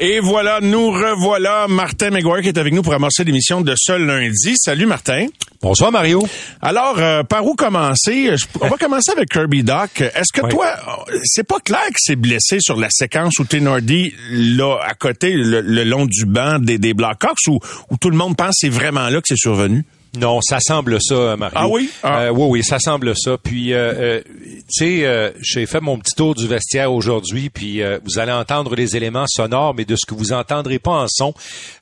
Et voilà, nous revoilà. Martin McGuire qui est avec nous pour amorcer l'émission de ce lundi. Salut Martin. Bonsoir Mario. Alors, euh, par où commencer? Je- On va commencer avec Kirby Doc. Est-ce que Oui. toi, c'est pas clair que c'est blessé sur la séquence où Tenordi, là, à côté, le, le long du banc des, des Blackhawks, ou où tout le monde pense que c'est vraiment là que c'est survenu? Non, ça semble ça, Mario. Ah oui? Ah. Euh, oui, oui, ça semble ça. Puis, euh, euh, tu sais, euh, j'ai fait mon petit tour du vestiaire aujourd'hui, puis euh, vous allez entendre les éléments sonores, mais de ce que vous entendrez pas en son,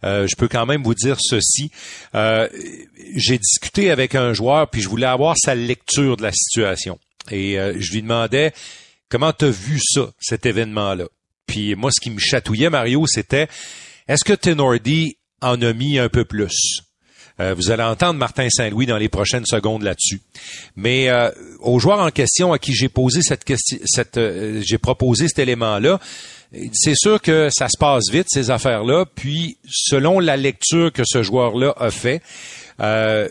euh, je peux quand même vous dire ceci. Euh, j'ai discuté avec un joueur, puis je voulais avoir sa lecture de la situation. Et euh, je lui demandais, comment t'as vu ça, cet événement-là? Puis moi, ce qui me chatouillait, Mario, c'était, est-ce que Tenordi en a mis un peu plus? Euh, vous allez entendre Martin Saint-Louis dans les prochaines secondes là-dessus. Mais euh, au joueur en question à qui j'ai posé cette question, euh, j'ai proposé cet élément-là, c'est sûr que ça se passe vite ces affaires-là. Puis selon la lecture que ce joueur-là a fait, euh,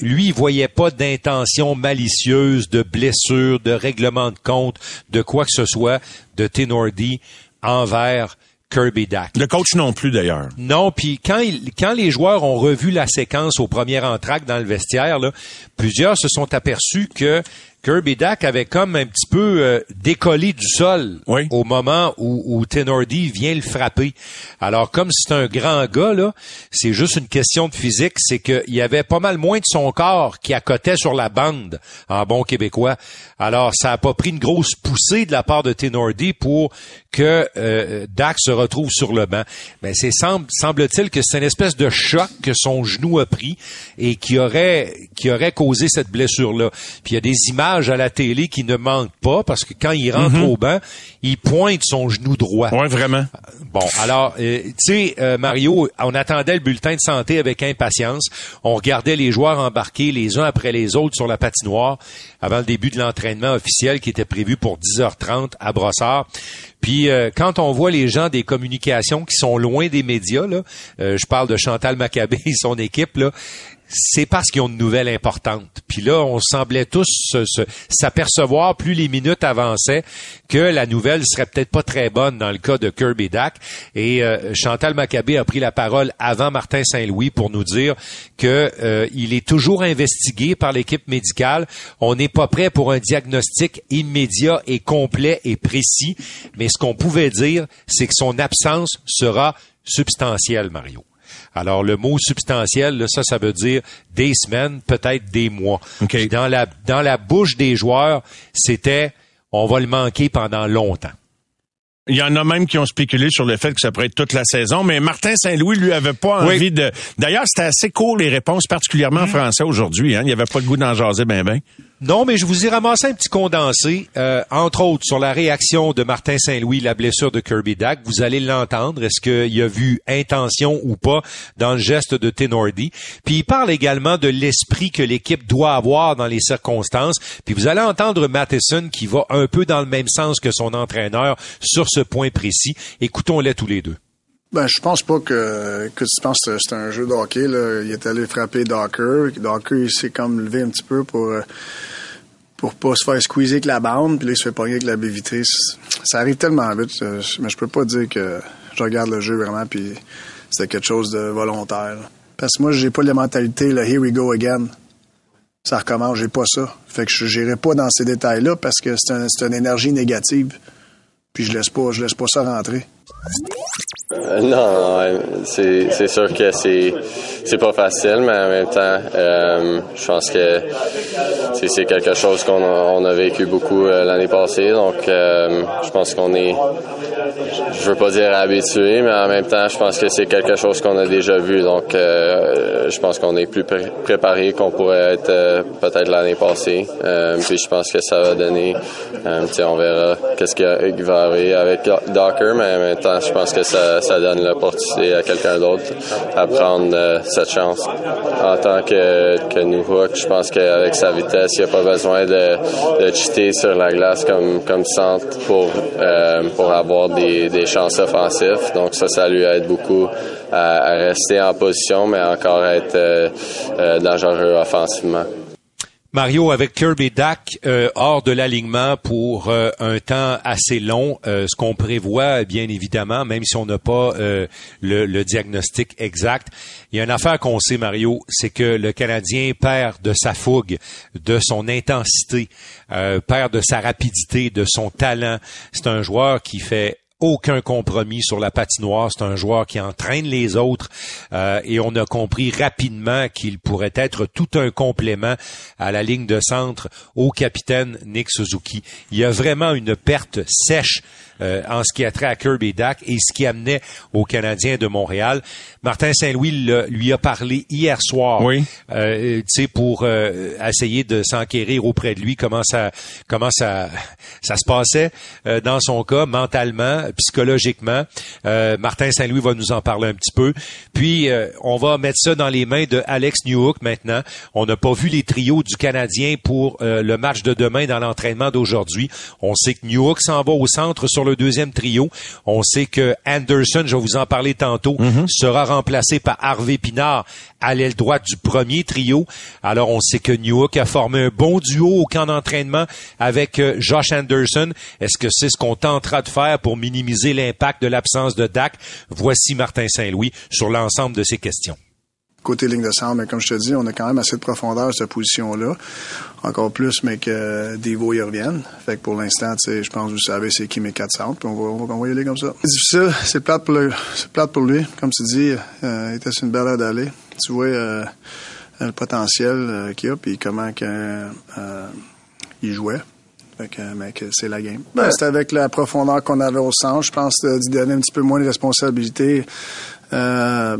lui, il voyait pas d'intention malicieuse, de blessure, de règlement de compte, de quoi que ce soit de Tenordi envers Kirby Dack. Le coach non plus, d'ailleurs. Non, puis quand, il- quand les joueurs ont revu la séquence au premier entraque dans le vestiaire, là, plusieurs se sont aperçus que Kirby Dack avait comme un petit peu euh, décollé du sol Oui. au moment où, où Tenordi vient le frapper. Alors, comme c'est un grand gars, là, c'est juste une question de physique, c'est qu'il y avait pas mal moins de son corps qui accotait sur la bande, en bon québécois. Alors, ça a pas pris une grosse poussée de la part de Tenordi pour que euh, Dak se retrouve sur le banc. Mais c'est semble, semble-t-il que c'est une espèce de choc que son genou a pris et qui aurait qui aurait causé cette blessure-là. Puis il y a des images à la télé qui ne manquent pas parce que quand il rentre au banc, il pointe son genou droit. Ouais, vraiment. Bon, alors, euh, tu sais, euh, Mario, on attendait le bulletin de santé avec impatience. On regardait les joueurs embarquer les uns après les autres sur la patinoire avant le début de l'entraînement officiel qui était prévu pour 10h30 à Brossard. Puis euh, quand on voit les gens des communications qui sont loin des médias, là, euh, je parle de Chantal Maccabé et son équipe, là, c'est parce qu'ils ont une nouvelle importante. Puis là, on semblait tous s'apercevoir, plus les minutes avançaient, que la nouvelle serait peut-être pas très bonne dans le cas de Kirby Dack. Et euh, Chantal Maccabé a pris la parole avant Martin Saint-Louis pour nous dire que euh, il est toujours investigué par l'équipe médicale. On n'est pas prêt pour un diagnostic immédiat et complet et précis. Mais ce qu'on pouvait dire, c'est que son absence sera substantielle, Mario. Alors, le mot substantiel, là, ça, ça veut dire des semaines, peut-être des mois. Puis Dans la, dans la bouche des joueurs, c'était on va le manquer pendant longtemps. Il y en a même qui ont spéculé sur le fait que ça pourrait être toute la saison, mais Martin Saint-Louis lui avait pas Oui. envie de. D'ailleurs, c'était assez court les réponses, particulièrement en français aujourd'hui. Hein. Il y avait pas le goût d'en jaser ben ben. Non, mais je vous ai ramassé un petit condensé, euh, entre autres sur la réaction de Martin Saint-Louis, la blessure de Kirby Dack. Vous allez l'entendre. Est-ce qu'il a vu intention ou pas dans le geste de Tenordi? Puis il parle également de l'esprit que l'équipe doit avoir dans les circonstances. Puis vous allez entendre Matheson qui va un peu dans le même sens que son entraîneur sur ce point précis. Écoutons-les tous les deux. Ben, je pense pas que, que tu penses que c'est un jeu de hockey, là. Il est allé frapper Docker. Docker, il s'est comme levé un petit peu pour, euh, pour pas se faire squeezer avec la bande, puis là, il se fait pogner avec la baie. Ça arrive tellement vite, euh, mais je peux pas dire que je regarde le jeu vraiment, puis c'était quelque chose de volontaire. Parce que moi, j'ai pas la mentalité, là, here we go again. Ça recommence, j'ai pas ça. Fait que je n'irai pas dans ces détails-là parce que c'est un, une énergie négative. Puis je laisse pas, je laisse pas ça rentrer. Euh, non, c'est sûr que c'est pas facile, mais en même temps, euh, je pense que c'est quelque chose qu'on a, vécu beaucoup euh, l'année passée, donc je pense qu'on est, je veux pas dire habitué, mais en même temps, je pense que c'est quelque chose qu'on a déjà vu, donc je pense qu'on est plus pré- préparé qu'on pourrait être peut-être l'année passée, puis je pense que ça va donner, on verra qu'est-ce qui va arriver avec Docker, mais en même temps, je pense que ça, ça donne l'opportunité à quelqu'un d'autre à prendre euh, cette chance. En tant que, que Newhook, je pense qu'avec sa vitesse, il n'y a pas besoin de, de cheater sur la glace comme, comme centre pour, euh, pour avoir des, des, chances offensives. Donc ça, ça lui aide beaucoup à, rester en position, mais encore être dangereux offensivement. Mario, avec Kirby Dak euh, hors de l'alignement pour euh, un temps assez long, euh, ce qu'on prévoit, bien évidemment, même si on n'a pas le, le, diagnostic exact, il y a une affaire qu'on sait, Mario, c'est que le Canadien perd de sa fougue, de son intensité, perd de sa rapidité, de son talent. C'est un joueur qui fait aucun compromis sur la patinoire. C'est un joueur qui entraîne les autres euh, et on a compris rapidement qu'il pourrait être tout un complément à la ligne de centre au capitaine Nick Suzuki. Il y a vraiment une perte sèche euh, en ce qui a trait à Kirby Dak et ce qui amenait aux Canadiens de Montréal. Martin Saint-Louis lui a parlé hier soir, oui. euh, pour euh, essayer de s'enquérir auprès de lui comment ça comment ça ça se passait euh, dans son cas mentalement, psychologiquement. Martin Saint-Louis va nous en parler un petit peu. Puis on va mettre ça dans les mains de Alex Newhook maintenant. On n'a pas vu les trios du Canadien pour le match de demain dans l'entraînement d'aujourd'hui. On sait que Newhook s'en va au centre sur le deuxième trio. On sait que Anderson, je vais vous en parler tantôt, mhm. sera remplacé par Harvey Pinard à l'aile droite du premier trio. Alors on sait que Newhook a formé un bon duo au camp d'entraînement avec euh, Josh Anderson. Est-ce que c'est ce qu'on tentera de faire pour minimiser l'impact de l'absence de Dak? Voici Martin Saint-Louis sur l'ensemble de ces questions côté ligne de centre, mais comme je te dis, on a quand même assez de profondeur à cette position-là. Encore plus, mais que Devo y revienne. Fait que pour l'instant, je pense que vous savez c'est qui mes quatre centres, puis on va, on va, y aller comme ça. C'est difficile, c'est plate pour c'est plate pour lui. Comme tu dis, euh, il était sur une belle à d'aller. Tu vois euh, le potentiel euh, qu'il a, puis comment que, euh, il jouait. Fait que, que c'est la game. Ben, c'est avec la profondeur qu'on avait au centre. Je pense d'y donner un petit peu moins de responsabilité. Euh,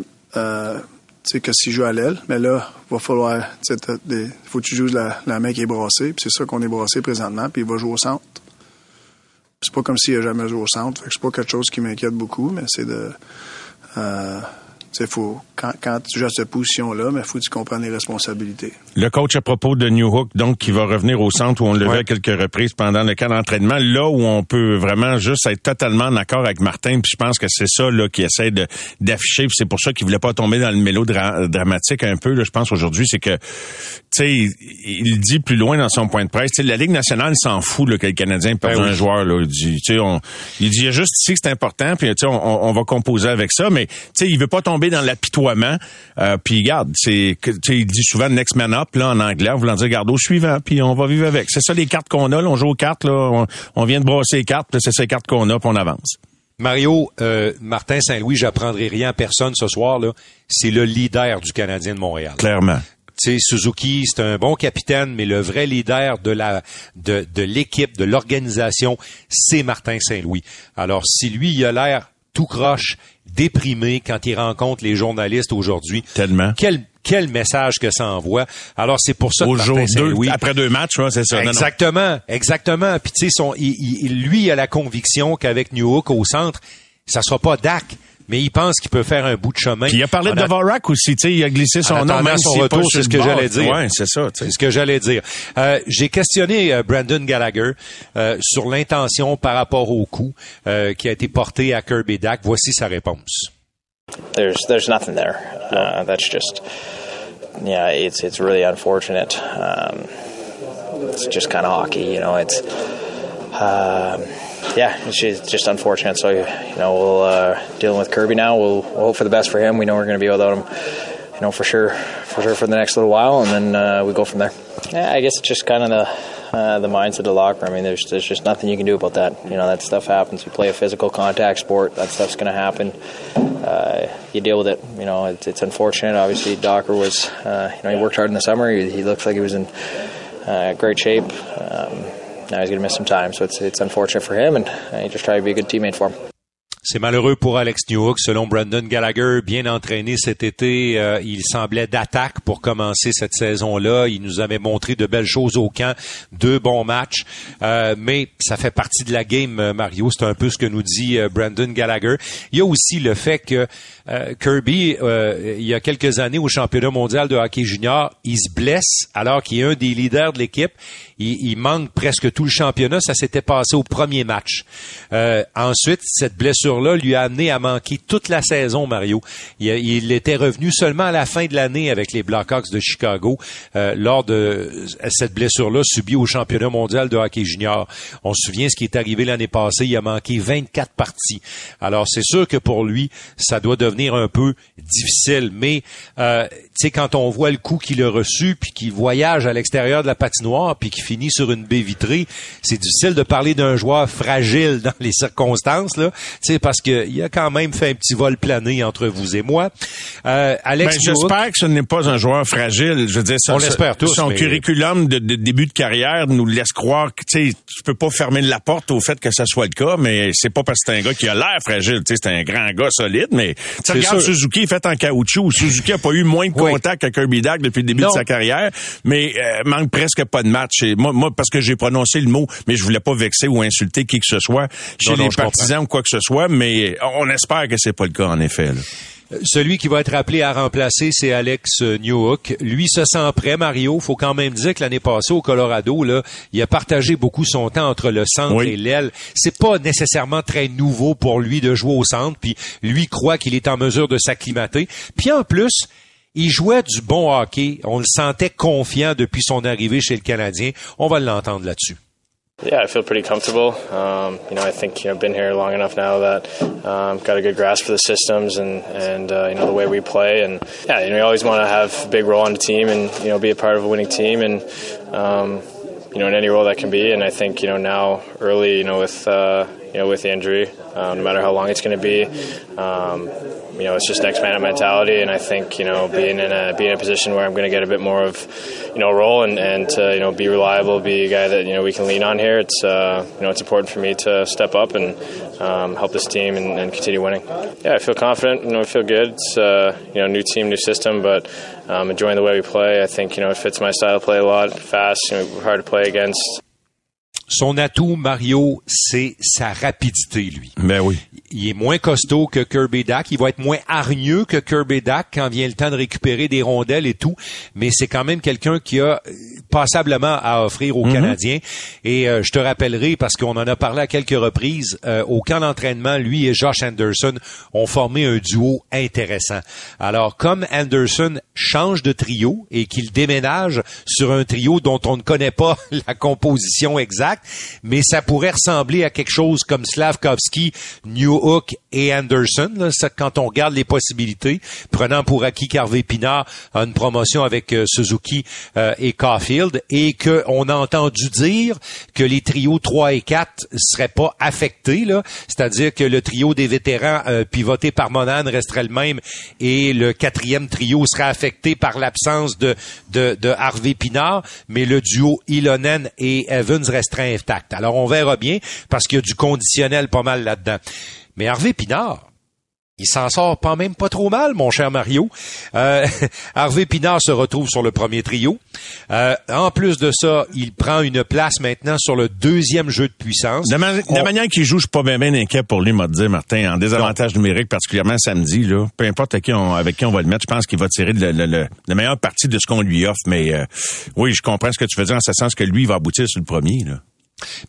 sais, que s'il joue à l'aile. Mais là, il va falloir, il faut que tu joues la, la main qui est brassée. Puis c'est ça qu'on est brassé présentement. Puis il va jouer au centre. C'est pas comme s'il n'a jamais joué au centre. Fait que c'est pas quelque chose qui m'inquiète beaucoup, mais c'est de. Euh, faut, quand, quand tu joues à cette position-là, mais faut que tu comprennes les responsabilités. Le coach à propos de New Hook, donc, qui va revenir au centre où on le levait à quelques reprises pendant le camp d'entraînement, là où on peut vraiment juste être totalement en accord avec Martin, puis je pense que c'est ça là qu'il essaie de d'afficher, c'est pour ça qu'il voulait pas tomber dans le mélodramatique un peu. Là, je pense aujourd'hui, c'est que, tu sais, il, dit plus loin dans son point de presse, la Ligue nationale s'en fout là, que le Canadien perde ben un joueur. Là, il dit, on, il dit juste ici que c'est important, puis on, on va composer avec ça, mais tu sais, il veut pas tomber dans l'apitoiement. Euh, puis garde, c'est, il dit souvent next man up là en anglais, en voulant dire garde au suivant, puis on va vivre avec. C'est ça les cartes qu'on a. Là, on joue aux cartes là, on, vient de brosser les cartes, c'est ces cartes qu'on a, puis on avance. Mario, euh, Martin Saint-Louis, j'apprendrai rien à personne ce soir là. C'est le leader du Canadien de Montréal. Clairement. Tu sais, Suzuki, c'est un bon capitaine, mais le vrai leader de la de, de l'équipe, de l'organisation, c'est Martin Saint-Louis. Alors, si lui, il a l'air tout croche, déprimé quand il rencontre les journalistes aujourd'hui. Tellement. Quel quel message que ça envoie. Alors c'est pour ça que Martin deux, après deux matchs, c'est ça. Exactement, exactement. Puis tu sais, il, lui il a la conviction qu'avec Newhook au centre, ça sera pas Dak mais il pense qu'il peut faire un bout de chemin. Puis il a parlé de Dvorak aussi, tu sais, il a glissé son nom même son retour, c'est ce que j'allais dire. Ouais, c'est ça. C'est ce que j'allais dire. Euh, J'ai questionné euh, Brandon Gallagher euh, sur l'intention par rapport au coup euh, qui a été porté à Kirby Dak. Voici sa réponse. There's there's nothing there. Uh, that's just yeah, it's it's really unfortunate. Um, it's just kind of hockey, you know. It's. Um, yeah, it's just unfortunate. So you know, we'll uh, dealing with Kirby now. We'll, we'll, hope for the best for him. We know we're going to be without him, you know, for sure, for sure for the next little while, and then uh, we go from there. Yeah, I guess it's just kind of the uh, the mindset of the locker. I mean, there's there's just nothing you can do about that. You know, that stuff happens. You play a physical contact sport. That stuff's going to happen. Uh, you deal with it. You know, it's, it's unfortunate. Obviously, Docker was, uh, you know, he worked hard in the summer. He, he looks like he was in uh, great shape. Um, now he's going to miss some time. So it's it's unfortunate for him, and uh, he just try to be a good teammate for him. C'est malheureux pour Alex Newhook. Selon Brandon Gallagher, bien entraîné cet été, euh, il semblait d'attaque pour commencer cette saison-là. Il nous avait montré de belles choses au camp, deux bons matchs. Euh, mais ça fait partie de la game, euh, Mario. C'est un peu ce que nous dit Brandon Gallagher. Il y a aussi le fait que Kirby, il y a quelques années au championnat mondial de hockey junior, il se blesse alors qu'il est un des leaders de l'équipe il, manque presque tout le championnat. Ça s'était passé au premier match. Euh, ensuite, cette blessure-là lui a amené à manquer toute la saison, Mario. Il, était revenu seulement à la fin de l'année avec les Blackhawks de Chicago euh, lors de cette blessure-là subie au championnat mondial de hockey junior. On se souvient ce qui est arrivé l'année passée. Il a manqué 24 parties. Alors, c'est sûr que pour lui, ça doit devenir un peu difficile. Mais, euh, tu sais, quand on voit le coup qu'il a reçu, puis qu'il voyage à l'extérieur de la patinoire, puis qu'il finit sur une baie vitrée, c'est difficile de parler d'un joueur fragile dans les circonstances, là. Parce qu'il a quand même fait un petit vol plané entre vous et moi. Euh, Alex ben, j'espère que ce n'est pas un joueur fragile. Je veux dire, ça, on l'espère tous. Son curriculum de, début de carrière nous laisse croire que, tu peux pas fermer la porte au fait que ça soit le cas, mais c'est pas parce que c'est un gars qui a l'air fragile. C'est un grand gars solide, mais tu regardes Suzuki fait en caoutchouc. Suzuki a pas eu moins de contact avec Kirby Dack depuis le début de sa carrière, mais euh, manque presque pas de match. Et moi, moi, parce que j'ai prononcé le mot, mais je voulais pas vexer ou insulter qui que ce soit chez les partisans ou quoi que ce soit, mais on espère que c'est pas le cas en effet. Celui qui va être appelé à remplacer, c'est Alex Newhook. Lui se sent prêt, Mario. Faut quand même dire que l'année passée au Colorado, là, il a partagé beaucoup son temps entre le centre et l'aile. C'est pas nécessairement très nouveau pour lui de jouer au centre. Puis lui croit qu'il est en mesure de s'acclimater. Puis en plus, il jouait du bon hockey. On le sentait confiant depuis son arrivée chez le Canadien. On va l'entendre là-dessus. Yeah, I feel pretty comfortable. Um, you know, I think you know, been here long enough now that um, got a good grasp for the systems and and uh, you know the way we play. And yeah, you know, you always want to have a big role on the team and you know be a part of a winning team and um, you know in any role that can be. And I think you know now early, you know with uh, you know with the injury, uh, no matter how long it's going to be. Um, you know, it's just next man mentality, and I think you know being in a being in a position where I'm going to get a bit more of you know role and and to, you know be reliable, be a guy that you know we can lean on here. It's uh, you know it's important for me to step up and um, help this team and, and, continue winning. Yeah, I feel confident. You know, I feel good. It's uh, you know new team, new system, but um, enjoying the way we play. I think you know it fits my style of play a lot. Fast, you know, hard to play against. Son atout, Mario, c'est sa rapidité, lui. Ben oui. Il est moins costaud que Kirby Dack. Il va être moins hargneux que Kirby Dack quand vient le temps de récupérer des rondelles et tout. Mais c'est quand même quelqu'un qui a passablement à offrir aux mhm. Canadiens. Et euh, je te rappellerai, parce qu'on en a parlé à quelques reprises, euh, au camp d'entraînement, lui et Josh Anderson ont formé un duo intéressant. Alors, comme Anderson change de trio et qu'il déménage sur un trio dont on ne connaît pas la composition exacte, mais ça pourrait ressembler à quelque chose comme Slavkovski, Newhook et Anderson. Là, quand on regarde les possibilités, prenant pour acquis qu'Harvey Pinard a une promotion avec euh, Suzuki euh, et Caulfield, et qu'on a entendu dire que les trios 3 et 4 seraient pas affectés, là, c'est-à-dire que le trio des vétérans euh, pivoté par Monan resterait le même et le quatrième trio serait affecté par l'absence de, de, de Harvey Pinard, mais le duo Ilonen et Evans resterait Alors on verra bien parce qu'il y a du conditionnel pas mal là-dedans. Mais Hervé Pinard, il s'en sort pas même pas trop mal, mon cher Mario. Euh, Harvey Pinard se retrouve sur le premier trio. Euh, en plus de ça, il prend une place maintenant sur le deuxième jeu de puissance. De, la manière qu'il joue, je suis pas bien, bien inquiet pour lui, m'a dit Martin, en désavantage numérique, particulièrement samedi. Là, peu importe avec qui on, avec qui on va le mettre, je pense qu'il va tirer le, le, la meilleure partie de ce qu'on lui offre. Mais euh, oui, je comprends ce que tu veux dire en ce sens que lui, il va aboutir sur le premier. Là.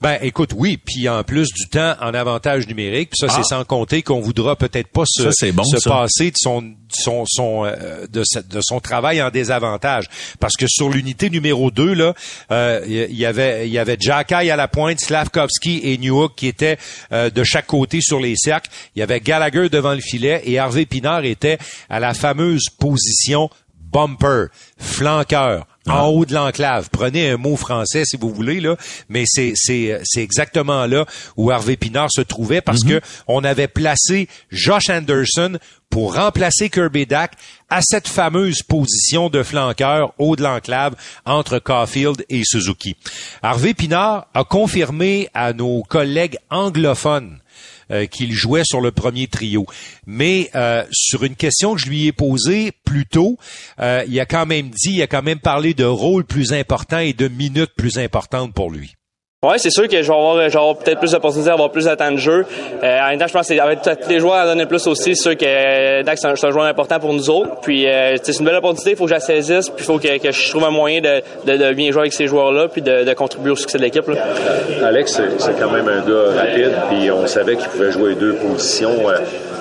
Ben, écoute, oui, puis en plus du temps en avantage numérique, puis ça, c'est ah. sans compter qu'on voudra peut-être pas se, se passer de son son, son euh, de, de, son travail en désavantage, parce que sur l'unité numéro 2 là, euh, il y avait il y avait Jacky à la pointe, Slavkovski et Newhook qui étaient euh, de chaque côté sur les cercles. Il y avait Gallagher devant le filet et Harvey Pinard était à la fameuse position bumper, flanqueur en haut de l'enclave. Prenez un mot français si vous voulez là, mais c'est c'est c'est exactement là où Harvey Pinard se trouvait parce mhm. que on avait placé Josh Anderson pour remplacer Kirby Dack à cette fameuse position de flanqueur haut de l'enclave entre Caulfield et Suzuki. Harvey Pinard a confirmé à nos collègues anglophones euh, qu'il jouait sur le premier trio. Mais euh, sur une question que je lui ai posée plus tôt, euh, il a quand même dit, il a quand même parlé de rôle plus important et de minutes plus importantes pour lui. Ouais, c'est sûr que je vais avoir, peut-être plus d'opportunités, avoir plus de temps de jeu. Euh, en même temps, je pense que avec tous les joueurs à donner plus aussi, c'est sûr que euh, Dak, c'est un, joueur important pour nous autres. Puis euh, c'est une belle opportunité, il faut que je la saisisse, puis il faut que, je trouve un moyen de, de, bien jouer avec ces joueurs-là, puis de, de, contribuer au succès de l'équipe. Alex, c'est quand même un gars rapide, puis on savait qu'il pouvait jouer deux positions. Euh,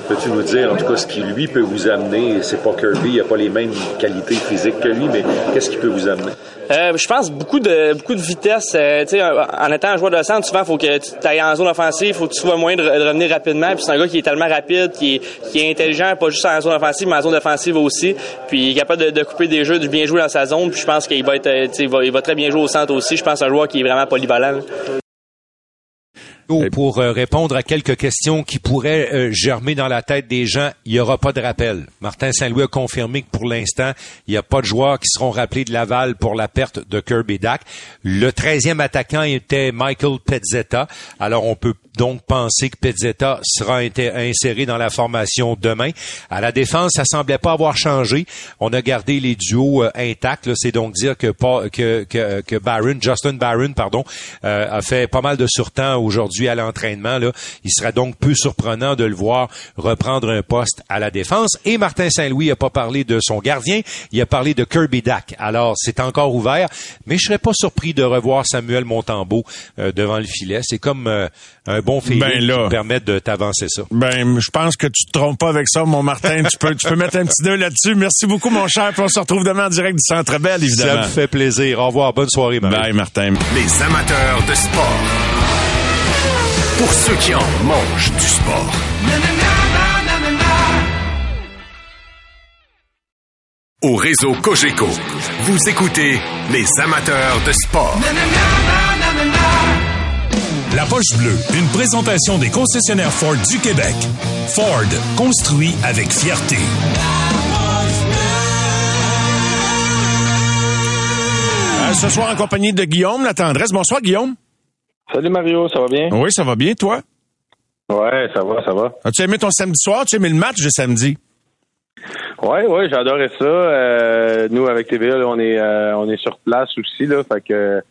Peux-tu nous dire, en tout cas, ce qui lui peut vous amener? C'est pas Kirby, il n'a pas les mêmes qualités physiques que lui, mais qu'est-ce qui peut vous amener? Euh, je pense beaucoup de beaucoup de vitesse. Euh, en étant un joueur de centre, souvent, faut que tu ailles en zone offensive, faut que tu trouves un moyen de, revenir rapidement. Puis c'est un gars qui est tellement rapide, qui est, qui est intelligent, pas juste en zone offensive, mais en zone offensive aussi. Puis il est capable de, couper des jeux, de bien jouer dans sa zone. Puis je pense qu'il va être, euh, il va, il va très bien jouer au centre aussi. Je pense un joueur qui est vraiment polyvalent. Pour euh, répondre à quelques questions qui pourraient euh, germer dans la tête des gens, il n'y aura pas de rappel. Martin Saint-Louis a confirmé que pour l'instant, il n'y a pas de joueurs qui seront rappelés de Laval pour la perte de Kirby Dak. Le 13e attaquant était Michael Pezzetta. Alors on peut donc penser que Pezzetta sera inséré dans la formation demain. À la défense, ça semblait pas avoir changé. On a gardé les duos euh, intacts. C'est donc dire que, que, que, que Barron, Justin Barron, pardon, a fait pas mal de surtemps aujourd'hui à l'entraînement. Là. Il serait donc peu surprenant de le voir reprendre un poste à la défense. Et Martin Saint-Louis n'a pas parlé de son gardien, il a parlé de Kirby Dack. Alors, c'est encore ouvert, mais je serais pas surpris de revoir Samuel Montembeau euh, devant le filet. C'est comme euh, un bon feeling ben qui te permet de t'avancer ça. Ben, je pense que tu te trompes pas avec ça, mon Martin. tu peux, tu peux mettre un petit nœud là-dessus. Merci beaucoup, mon cher. Puis on se retrouve demain en direct du Centre Bell, évidemment. Ça me fait plaisir. Au revoir. Bonne soirée, Martin. Bye, Martin. Les amateurs de sport pour ceux qui en mangent du sport. Au réseau Cogeco, vous écoutez les amateurs de sport. La poche bleue, une présentation des concessionnaires Ford du Québec. Ford, construit avec fierté. Euh, ce soir en compagnie de Guillaume La Tendresse. Bonsoir Guillaume. Salut Mario, ça va bien? Oui, ça va bien, toi? Ouais, ça va, ça va. As-tu aimé ton samedi soir? As-tu aimé le match de samedi? Oui, oui, j'adorais ça. Euh, nous, avec TVA, on est euh, on est sur place aussi, là, fait que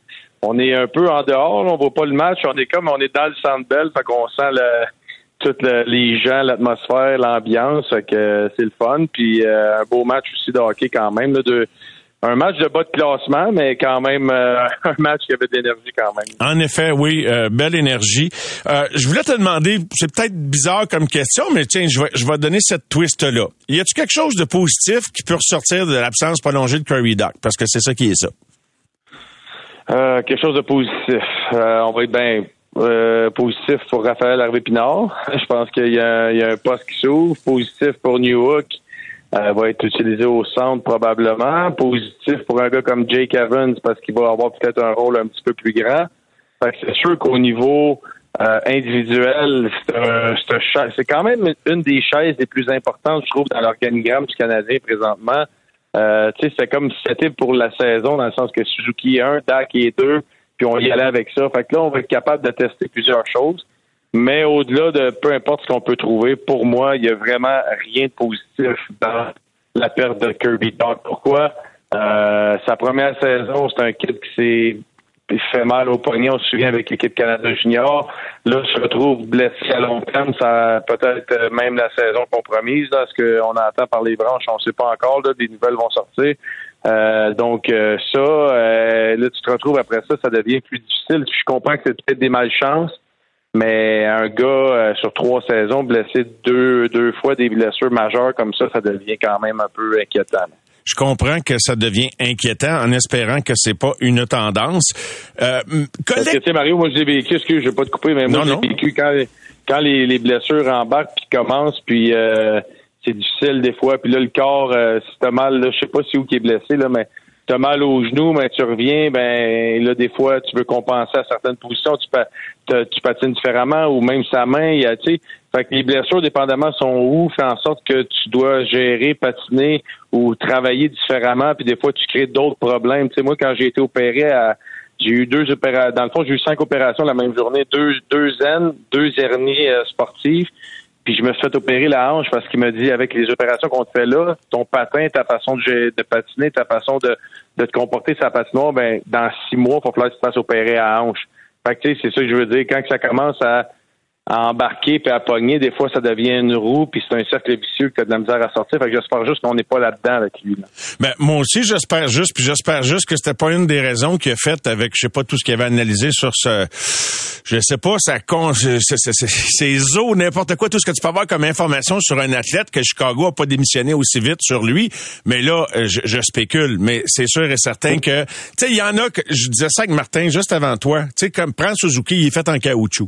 on est un peu en dehors, là, on voit pas le match, on est comme on est dans le centre belle, fait qu'on sent le, tous les gens, l'atmosphère, l'ambiance, fait que c'est le fun. Puis euh, un beau match aussi de hockey quand même, là, de un match de bas de classement, mais quand même euh, un match qui avait de l'énergie quand même. En effet, oui, euh, belle énergie. Euh, je voulais te demander, c'est peut-être bizarre comme question, mais tiens, je vais, je vais donner cette twist-là. Y a-tu quelque chose de positif qui peut ressortir de l'absence prolongée de Curry Duck? Parce que c'est ça qui est ça. quelque chose de positif. on va être bien positif pour Raphaël Harvey-Pinard. Je pense qu'il y, y, a un poste qui s'ouvre. Positif pour New elle va être utilisé au centre probablement. Positif pour un gars comme Jake Evans parce qu'il va avoir peut-être un rôle un petit peu plus grand. c'est sûr qu'au niveau euh, individuel, c'est quand même une des chaises les plus importantes, je trouve, dans l'organigramme du Canadien présentement. Euh, c'est comme si c'était pour la saison, dans le sens que Suzuki est un, Dak est deux, puis on y allait avec ça. Fait que là, on va être capable de tester plusieurs choses. Mais au-delà de peu importe ce qu'on peut trouver, pour moi, il n'y a vraiment rien de positif dans la perte de Kirby Doc. Pourquoi? Euh, sa première saison, c'est un kid qui s'est fait mal au poignet, on se souvient avec l'équipe Canada Junior. Là, se retrouve blessé à long terme, ça peut-être même la saison compromise, là, ce qu'on entend par les branches, on ne sait pas encore, là, des nouvelles vont sortir. Euh, donc euh, ça, là, tu te retrouves après ça, ça devient plus difficile. Je comprends que c'est peut-être des malchances, mais un gars euh, sur trois saisons blessé deux, deux fois des blessures majeures comme ça, ça devient quand même un peu inquiétant. Je comprends que ça devient inquiétant en espérant que c'est pas une tendance. Euh, Parce que, tu sais, Mario, moi, j'ai vécu, excuse, je vais pas te couper, mais moi, j'ai vécu quand, quand les, les blessures embarquent puis commencent, puis euh, c'est difficile des fois, puis là, le corps, euh, si t'as mal, là, je sais pas si où qui est blessé, là, mais as mal au genou, mais tu reviens, ben là, des fois, tu veux compenser à certaines positions, tu, tu patines différemment, ou même sa main, il y a, tu sais, fait que les blessures, dépendamment sont où, fait en sorte que tu dois gérer, patiner ou travailler différemment, puis des fois, tu crées d'autres problèmes. Tu sais, moi, quand j'ai été opéré à j'ai eu deux opérations. Dans le fond, j'ai eu cinq opérations la même journée, deux, deux N, deux hernies euh, sportives. Puis je me suis fait opérer la hanche parce qu'il m'a dit avec les opérations qu'on te fait là, ton patin, ta façon de, patiner, ta façon de, te comporter sa patinoire, ben dans six mois, il va falloir que tu te fasses opérer à la hanche. Fait que, tu sais, c'est ça que je veux dire. Quand ça commence à, à embarquer puis à pogner, des fois, ça devient une roue puis c'est un cercle vicieux que as de la misère à sortir. Fait que j'espère juste qu'on n'est pas là-dedans avec lui. Là. Ben, moi aussi, j'espère juste, puis j'espère juste que c'était pas une des raisons qu'il a fait avec, je sais pas, tout ce qu'il avait analysé sur ce, je sais pas, ça con, ses os, n'importe quoi, tout ce que tu peux avoir comme information sur un athlète que Chicago a pas démissionné aussi vite sur lui. Mais là, je, je spécule, mais c'est sûr et certain que, tu sais, il y en a que, je disais ça avec Martin juste avant toi, tu sais, comme, prends Suzuki, il est fait en caoutchouc.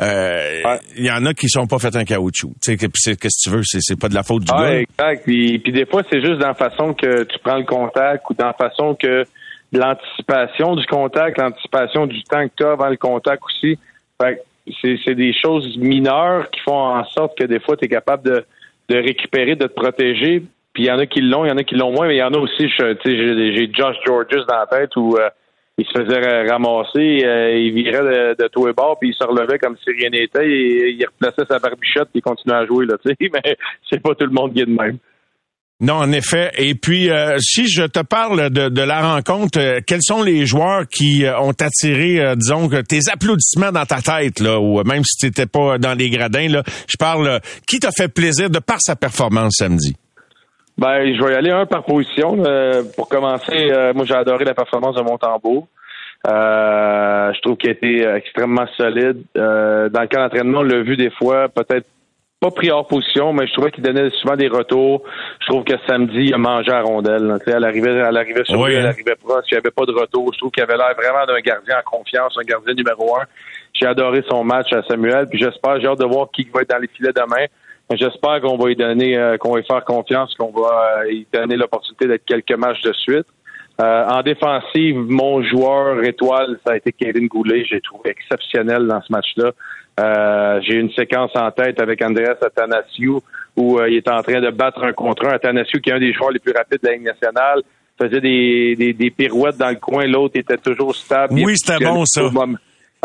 Euh, Il y en a qui sont pas faits en caoutchouc. Tu sais, qu'est-ce que tu veux, c'est c'est pas de la faute du Ah, gars. exact. Puis, puis des fois, c'est juste dans la façon que tu prends le contact ou dans la façon que l'anticipation du contact, l'anticipation du temps que tu as avant le contact aussi. Fait que c'est, c'est des choses mineures qui font en sorte que des fois, tu es capable de, de récupérer, de te protéger. Puis il y en a qui l'ont, il y en a qui l'ont moins, mais il y en a aussi, je- tu sais, j'ai, j'ai Josh Georges dans la tête où euh, il se faisait ra- ramasser, euh, il virait de, de tous les bords, puis il se relevait comme si rien n'était, et il replaçait sa barbichette, puis il continuait à jouer, là, tu sais, mais c'est pas tout le monde qui est de même. Non, en effet. Et puis, euh, si je te parle de, de la rencontre, euh, quels sont les joueurs qui euh, ont attiré, euh, disons, tes applaudissements dans ta tête, là, ou même si tu n'étais pas dans les gradins, là, je parle, qui t'a fait plaisir de par sa performance samedi? Ben, je vais y aller un par position. Euh, pour commencer, euh, moi j'ai adoré la performance de Montembeau. Euh, je trouve qu'il a été extrêmement solide. Euh, dans le cas d'entraînement, on l'a vu des fois, peut-être pas pris hors position, mais je trouvais qu'il donnait souvent des retours. Je trouve que samedi, il a mangé à rondelle. Elle arrivait, elle arrivait sur lui, elle hein. arrivait proche, il n'y avait pas de retour. Je trouve qu'il avait l'air vraiment d'un gardien en confiance, un gardien numéro un. J'ai adoré son match à Samuel, puis j'espère, j'ai hâte de voir qui va être dans les filets demain. J'espère qu'on va lui donner, euh, qu'on va lui faire confiance, qu'on va euh, lui donner l'opportunité d'être quelques matchs de suite. Euh, en défensive, mon joueur étoile, ça a été Kevin Goulet. J'ai trouvé exceptionnel dans ce match-là. Euh, j'ai une séquence en tête avec Andreas Athanasiou où euh, il est en train de battre un contre un. Athanasiou, qui est un des joueurs les plus rapides de la Ligue nationale, faisait des, des, des pirouettes dans le coin. L'autre était toujours stable. Oui, c'était bon, ça. moment-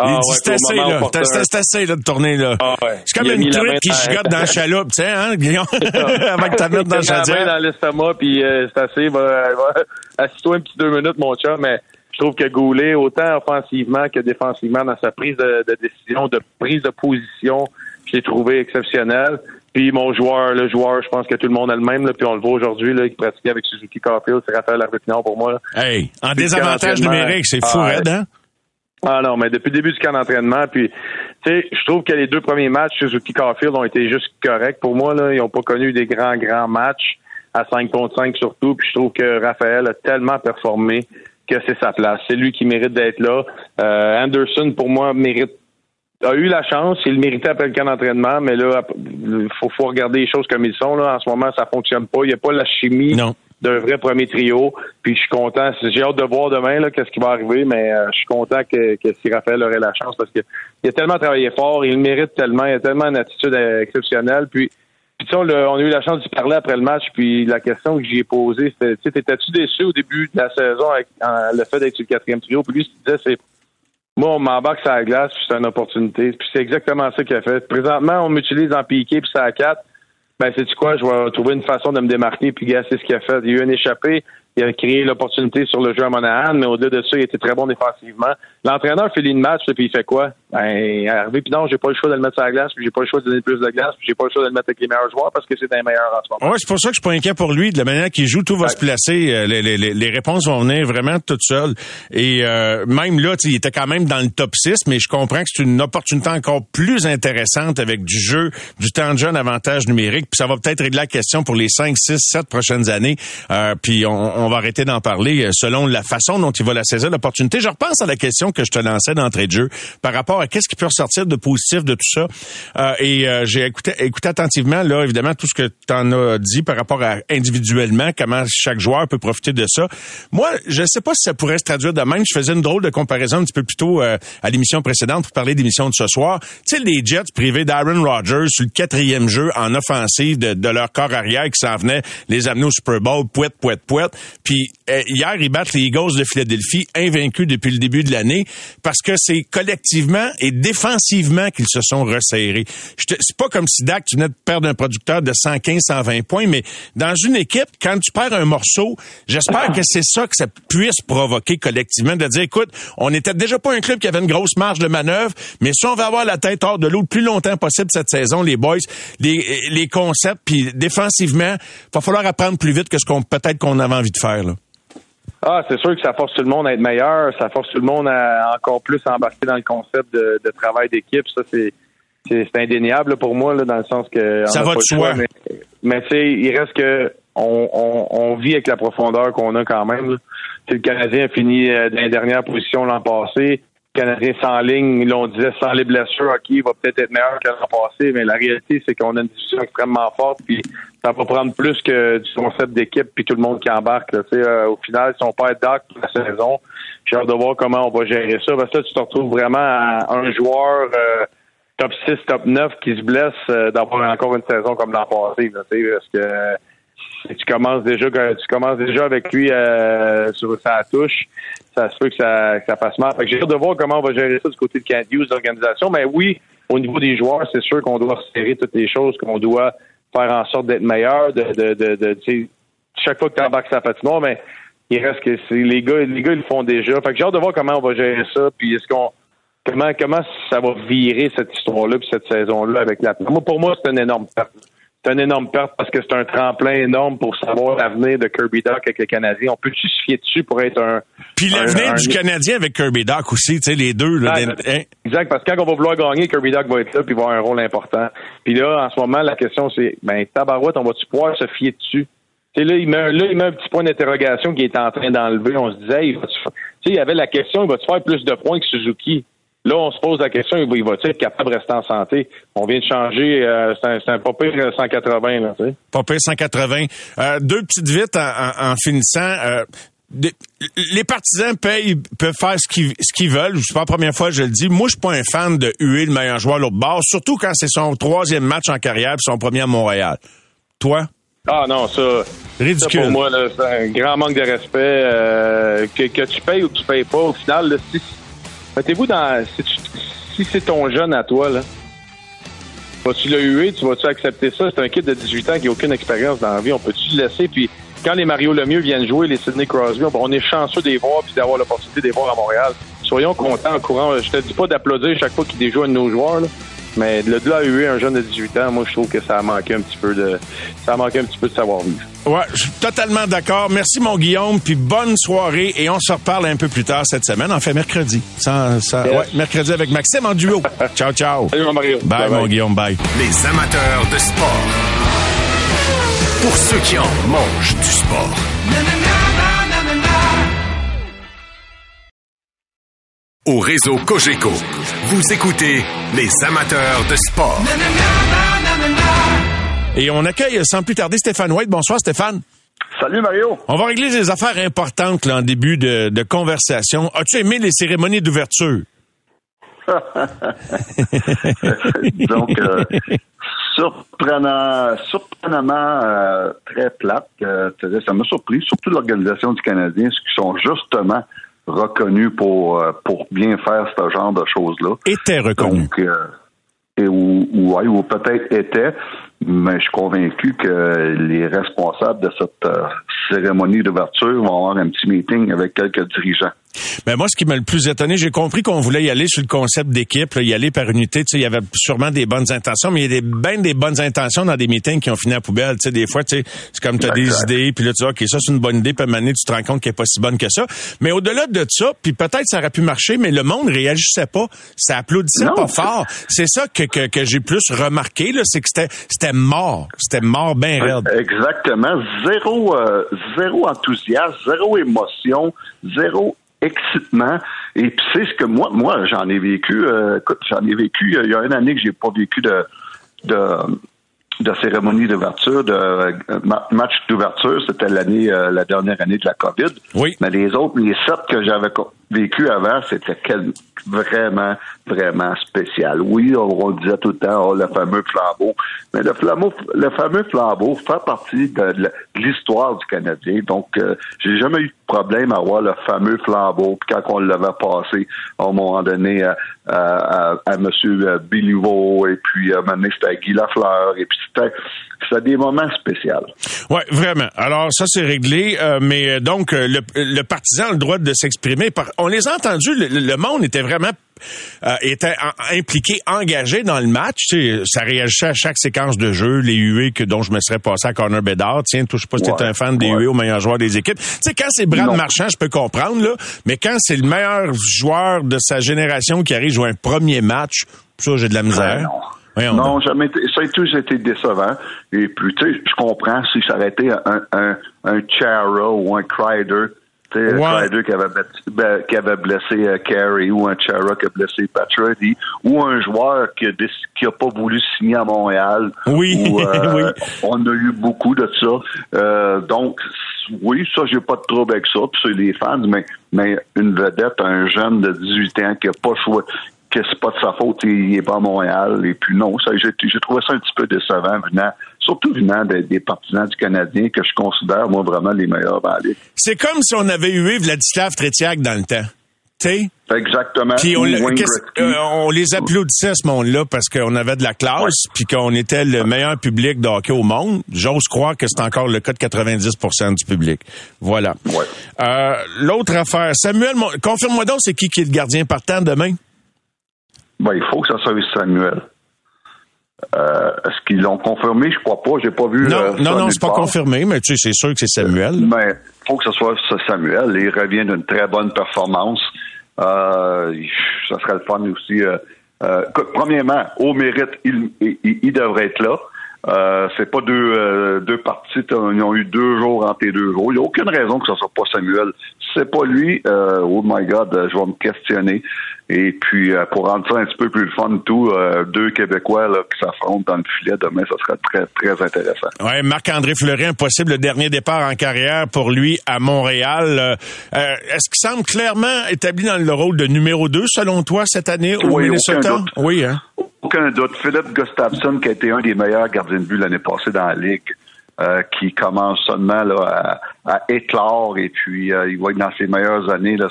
Ah, Il ouais, dit, c'est au assez, là. opportun. C'est c'est assez, là, de tourner, là. Ah, ouais. C'est comme une truite qui gigote dans la chaloupe, tu sais, hein, Guillaume? Avant que tu mettes dans le chaudière. dans l'estomac, puis euh, c'est assez. Va, va- Assis-toi un petit deux minutes, mon chat, mais je trouve que Goulet, autant offensivement que défensivement, dans sa prise de, de décision, de prise de position, je l'ai trouvé exceptionnel. Puis mon joueur, le joueur, je pense que tout le monde a le même, là, puis on le voit aujourd'hui, là, qui pratiquait avec Suzuki Carfield, c'est Raphaël Arbettinard pour moi. là. Hey, en désavantage numérique, c'est fou, Ah, raide, hein? Ah non, mais depuis le début du camp d'entraînement, puis tu sais, je trouve que les deux premiers matchs, Suzuki Carfield ont été juste corrects pour moi. Là. Ils n'ont pas connu des grands, grands matchs à 5 contre 5 surtout. Puis je trouve que Raphaël a tellement performé que c'est sa place. C'est lui qui mérite d'être là. Euh, Anderson, pour moi, mérite a eu la chance, il méritait après le camp d'entraînement, mais là, faut, faut regarder les choses comme ils sont. Là. En ce moment, ça fonctionne pas. Il n'y a pas la chimie Non. D'un vrai premier trio. Puis je suis content. J'ai hâte de voir demain là, qu'est-ce qui va arriver, mais euh, je suis content que, que si Raphaël aurait la chance parce que il a tellement travaillé fort, il le mérite tellement, il a tellement une attitude exceptionnelle. Puis, puis tu sais, on, a eu la chance d'y parler après le match, puis la question que j'y ai posée, c'était, t'étais-tu déçu au début de la saison avec le fait d'être sur le quatrième trio? Puis lui, qu'il disait, c'est moi, on m'embarque sur la glace, puis c'est une opportunité. Puis c'est exactement ça qu'il a fait. Présentement, on m'utilise en piqué, puis ça à 4. Ben, c'est quoi? Je vais trouver une façon de me démarquer, puis gars, c'est ce qu'il a fait. Il y a eu un échappé, il a créé l'opportunité sur le jeu à Monahan, mais au-delà de ça, il était très bon défensivement. L'entraîneur fait le match, puis il fait quoi? Ben, puis non, j'ai pas le choix de le mettre sur la glace, puis j'ai pas le choix de donner plus de glace, puis j'ai pas le choix de le mettre avec les meilleurs joueurs parce que c'est un meilleur en ce moment. Ouais, c'est pour ça que je suis pas inquiet pour lui. De la manière qu'il joue, tout va se placer. Euh, Les, les, les- les réponses vont venir vraiment toutes seules. Et euh, même là, il était quand même dans le top 6, mais je comprends que c'est une opportunité encore plus intéressante avec du jeu, du temps de jeu, un avantage numérique. Puis ça va peut-être régler la question pour les 5, 6, 7 prochaines années. Euh, puis on, on va arrêter d'en parler euh, selon la façon dont il va la saisir, l'opportunité. Je repense à la question que je te lançais d'entrée de jeu par rapport à qu'est-ce qui peut ressortir de positif de tout ça. Euh, et euh, j'ai écouté, écouté attentivement, là, évidemment, tout ce que tu en as dit par rapport à individuellement, comment chaque joueur peut profiter de ça. Moi, je ne sais pas si ça pourrait se traduire de même. Je faisais une drôle de comparaison un petit peu plus tôt euh, à l'émission précédente pour parler d'émission de ce soir. Tu sais, les Jets privés d'Aaron Rodgers sur le quatrième jeu en offensive de, leur corps arrière qui s'en venait les amener au Super Bowl, pouette, pouette, pouette. Puis euh, hier, ils battent les Eagles de Philadelphie, invaincus depuis le début de l'année, parce que c'est collectivement et défensivement qu'ils se sont resserrés. C'est pas comme si Dak, tu venais de perdre un producteur de 115, 120 points, mais dans une équipe, quand tu perds un morceau, j'espère que c'est ça que ça puisse provoquer collectivement, de dire, écoute, on n'était déjà pas un club qui avait une grosse marge de manœuvre, mais si on veut avoir la tête hors de l'eau le plus longtemps possible cette saison, les boys, les, les concepts, puis défensivement, va falloir apprendre plus vite que ce qu'on peut-être qu'on avait envie de faire. Là. Ah, c'est sûr que ça force tout le monde à être meilleur, ça force tout le monde à encore plus embarquer dans le concept de, travail d'équipe. Ça, c'est c'est indéniable pour moi, là, dans le sens que. Ça va de soi. mais, mais tu sais, il reste que on, on, vit avec la profondeur qu'on a quand même. Le Canadien a fini euh, dans les dernières positions l'an passé. Canadien sans ligne, l'on disait sans les blessures, OK, il va peut-être être meilleur que l'an passé, mais la réalité, c'est qu'on a une discussion extrêmement forte, puis ça va prendre plus que du concept d'équipe, puis tout le monde qui embarque. Euh, au final, si on perd Doc la saison, j'ai hâte de voir comment on va gérer ça, parce que là, tu te retrouves vraiment à un joueur euh, top 6, top 9 qui se blesse d'avoir encore une saison comme l'an passé, parce que tu commences déjà tu commences déjà avec lui euh, sur sa touche, ça se peut que ça, ça passe mal. j'ai hâte de voir comment on va gérer ça du côté de Use l'organisation. Mais oui, au niveau des joueurs, c'est sûr qu'on doit resserrer toutes les choses, qu'on doit faire en sorte d'être meilleur, de, de, de, de chaque fois que tu embarques sa patinoire, mais il reste que c'est les gars, les gars ils le font déjà. Fait que j'ai hâte de voir comment on va gérer ça, puis est-ce qu'on comment comment ça va virer cette histoire-là puis cette saison-là avec la. Moi, pour moi, c'est une énorme perte c'est une énorme perte parce que c'est un tremplin énorme pour savoir l'avenir de Kirby Doc avec les Canadiens. On peut se fier dessus pour être un. Puis l'avenir du Canadien avec Kirby Doc aussi, tu sais, les deux. Là, hein? exact, parce que quand on va vouloir gagner, Kirby Doc va être là puis va avoir un rôle important. Puis là, en ce moment, la question c'est, ben tabarouette, on va-tu pouvoir se fier dessus? Tu là, il met, là, il met un petit point d'interrogation qui est en train d'enlever. On se disait, il va tu sais, il y avait la question, il va-tu faire plus de points que Suzuki? Là, on se pose la question, il va-t-il être capable de rester en santé? On vient de changer, euh, c'est un, un pas 180, là, tu sais. Pas 180. Euh, deux petites vites en, finissant. Euh, les partisans payent, peuvent faire ce qu'ils, ce qu'ils veulent. C'est pas la première fois que je le dis. Moi, je suis pas un fan de huer le meilleur joueur à l'autre bord, surtout quand c'est son troisième match en carrière et son premier à Montréal. Toi? Ah non, ça. Ridicule. pour moi, c'est un grand manque de respect. que, que, tu payes ou que tu payes pas, au final, là, si Mettez-vous dans. Si, c'est ton jeune à toi, là, vas-tu le huer? Tu vas-tu accepter ça? C'est un kid de 18 ans qui n'a aucune expérience dans la vie. On peut-tu le laisser? Puis quand les Mario Lemieux viennent jouer, les Sidney Crosby, on est chanceux de les voir puis d'avoir l'opportunité de voir à Montréal. Soyons contents en courant. Je te dis pas d'applaudir chaque fois qu'ils déjouent un de nos joueurs, là. Mais le delà eu un jeune de 18 ans, moi, je trouve que ça a manqué un petit peu de, ça a manqué un petit peu de savoir-vivre. Ouais, je suis totalement d'accord. Merci, mon Guillaume, puis bonne soirée. Et on se reparle un peu plus tard cette semaine, en fait mercredi. Ça, ça, ouais, mercredi avec Maxime en duo. ciao, ciao. Salut, mon Mario. Bye, mon Guillaume. Bye. Les amateurs de sport. Pour ceux qui en mangent du sport. Au réseau Cogeco, vous écoutez les amateurs de sport. Et on accueille sans plus tarder Stéphane White. Bonsoir Stéphane. Salut Mario. On va régler des affaires importantes là, en début de, conversation. As-tu aimé les cérémonies d'ouverture? Donc, euh, surprenant, surprenamment euh, très plate. Euh, ça m'a surpris, surtout l'organisation du Canadien, ce qui sont justement reconnus pour, pour bien faire ce genre de choses-là. Était reconnu. Donc, et ou, ou, ou peut-être était, mais je suis convaincu que les responsables de cette euh, cérémonie d'ouverture vont avoir un petit meeting avec quelques dirigeants. Mais moi, ce qui m'a le plus étonné, j'ai compris qu'on voulait y aller sur le concept d'équipe, y aller par unité. Tu sais, il y avait sûrement des bonnes intentions, mais il y a des, ben des bonnes intentions dans des meetings qui ont fini à poubelle. Tu sais, des fois, tu sais, c'est comme tu as des idées, puis là, tu dis, OK, ça, c'est une bonne idée, puis à un tu te rends compte qu'elle n'est pas si bonne que ça. Mais au-delà de ça, puis peut-être ça aurait pu marcher, mais le monde réagissait pas. Ça applaudissait pas fort. C'est ça que, que, que j'ai plus remarqué, là, c'est que c'était, c'était mort. C'était mort bien raide. Exactement. Zéro, euh, zéro enthousiasme, zéro émotion, zéro excitement. Et puis c'est ce que moi, moi j'en ai vécu. Euh, écoute, j'en ai vécu il y a une année que j'ai pas vécu de de, de cérémonie d'ouverture, de euh, match d'ouverture. C'était l'année, euh, la dernière année de la COVID. Oui. Mais les autres, les sept que j'avais vécu avant, c'était vraiment, vraiment spécial. Oui, on, on disait tout le temps, oh, le fameux flambeau. Mais le flambeau, le fameux flambeau fait partie de, l'histoire du Canadien. Donc, euh, j'ai jamais eu de problème à voir le fameux flambeau. Puis quand on l'avait passé, à un moment donné, à, à, à, à M. Béliveau, et puis à un moment donné, c'était Guy Lafleur, et puis c'était, c'était des moments spéciaux. Oui, vraiment. Alors, ça, c'est réglé. euh, mais euh, donc, euh, le, le partisan a le droit de s'exprimer. On les a entendus. Le, le monde était vraiment euh, était en- impliqué, engagé dans le match. Tu sais, ça réagissait à chaque séquence de jeu, les huées que dont je me serais passé à Corner Bedard. Tiens, touche pas si t'es Ouais, un fan des ouais. huées au meilleur joueur des équipes. Tu sais, quand c'est Brad Non. Marchand, je peux comprendre, là. Mais quand c'est le meilleur joueur de sa génération qui arrive jouer un premier match, ça, j'ai de la misère. Ben non. Voyons non, jamais ça a toujours été décevant. Et puis, tu sais, je comprends si ça aurait été un, un, un Chara ou un Crider. Sais, Ouais. un Crider qui avait, ben, qui avait blessé euh, Carey ou un Chara qui a blessé Patrick ou un joueur qui a, qui a pas voulu signer à Montréal. Oui, Ou, euh, oui. On a eu beaucoup de ça. Euh, donc, oui, ça, j'ai pas de trouble avec ça. Puis c'est les fans, mais, mais une vedette, un jeune de 18 ans qui a pas choisi que c'est pas de sa faute, il est pas à Montréal. Et puis non, ça, j'ai, j'ai trouvé ça un petit peu décevant venant, surtout venant des, des partisans du Canadien que je considère, moi, vraiment les meilleurs dans la ligue. C'est comme si on avait eu Vladislav Tretiak dans le temps. Tu sais? Exactement. Puis on, euh, on les applaudissait à ce monde-là parce qu'on avait de la classe, puis qu'on était le meilleur public de hockey au monde. J'ose croire que c'est encore le cas de 90% du public. Voilà. Ouais. Euh, L'autre affaire, Samuel, confirme-moi donc, c'est qui qui est le gardien partant demain? Ben, il faut que ça soit Samuel. Euh, est-ce qu'ils l'ont confirmé? Je crois pas. J'ai pas vu. Non, euh, non, non, c'est pas confirmé, mais tu sais, c'est sûr que c'est Samuel. Mais faut que ce soit Samuel. Il revient d'une très bonne performance. Euh, ça serait le fun aussi. Euh, premièrement, au mérite, il, il, il devrait être là. Euh, c'est pas deux, euh, deux parties. Ils ont eu deux jours entre les deux jours. Il n'y a aucune raison que ce soit pas Samuel. C'est pas lui, euh, oh my God, euh, je vais me questionner. Et puis, euh, pour rendre ça un petit peu plus le fun, tout, euh, deux Québécois là, qui s'affrontent dans le filet demain, ça serait très, très intéressant. Ouais, Marc-André Fleury, un possible dernier départ en carrière pour lui à Montréal. Est-ce qu'il semble clairement établi dans le rôle de numéro 2, selon toi, cette année au Oui, Minnesota? Oui, hein? Aucun doute. Philippe Gustafsson, qui a été un des meilleurs gardiens de but l'année passée dans la Ligue, euh, qui commence seulement là, à, à éclore et puis euh, il va être dans ses meilleures années là,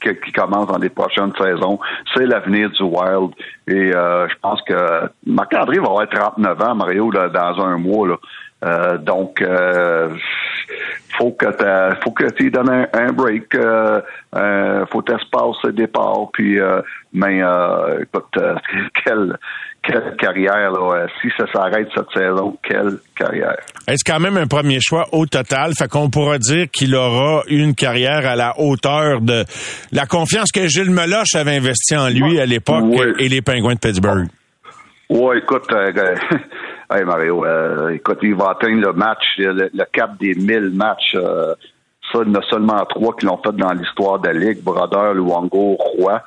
qui commence dans les prochaines saisons. C'est l'avenir du Wild. Et euh, je pense que Marc-André va avoir 39 ans, Mario, là, dans un mois. Là. Euh, donc, euh, faut que t'a- faut que tu donnes un, un break. Euh, euh, faut t'espace le départ. Puis, euh, mais euh, écoute, quelle quelle carrière là. Si ça s'arrête cette saison, quelle carrière. Est-ce quand même un premier choix au total? Fait qu'on pourra dire qu'il aura une carrière à la hauteur de la confiance que Gilles Meloche avait investi en lui à l'époque Oui. et les Pingouins de Pittsburgh. Ouais, écoute, hey Mario, euh, écoute, il va atteindre le match, le, cap des 1000 matchs. euh, ça, il y en a seulement trois qui l'ont fait dans l'histoire de la Ligue. Brodeur, Luongo, Roy.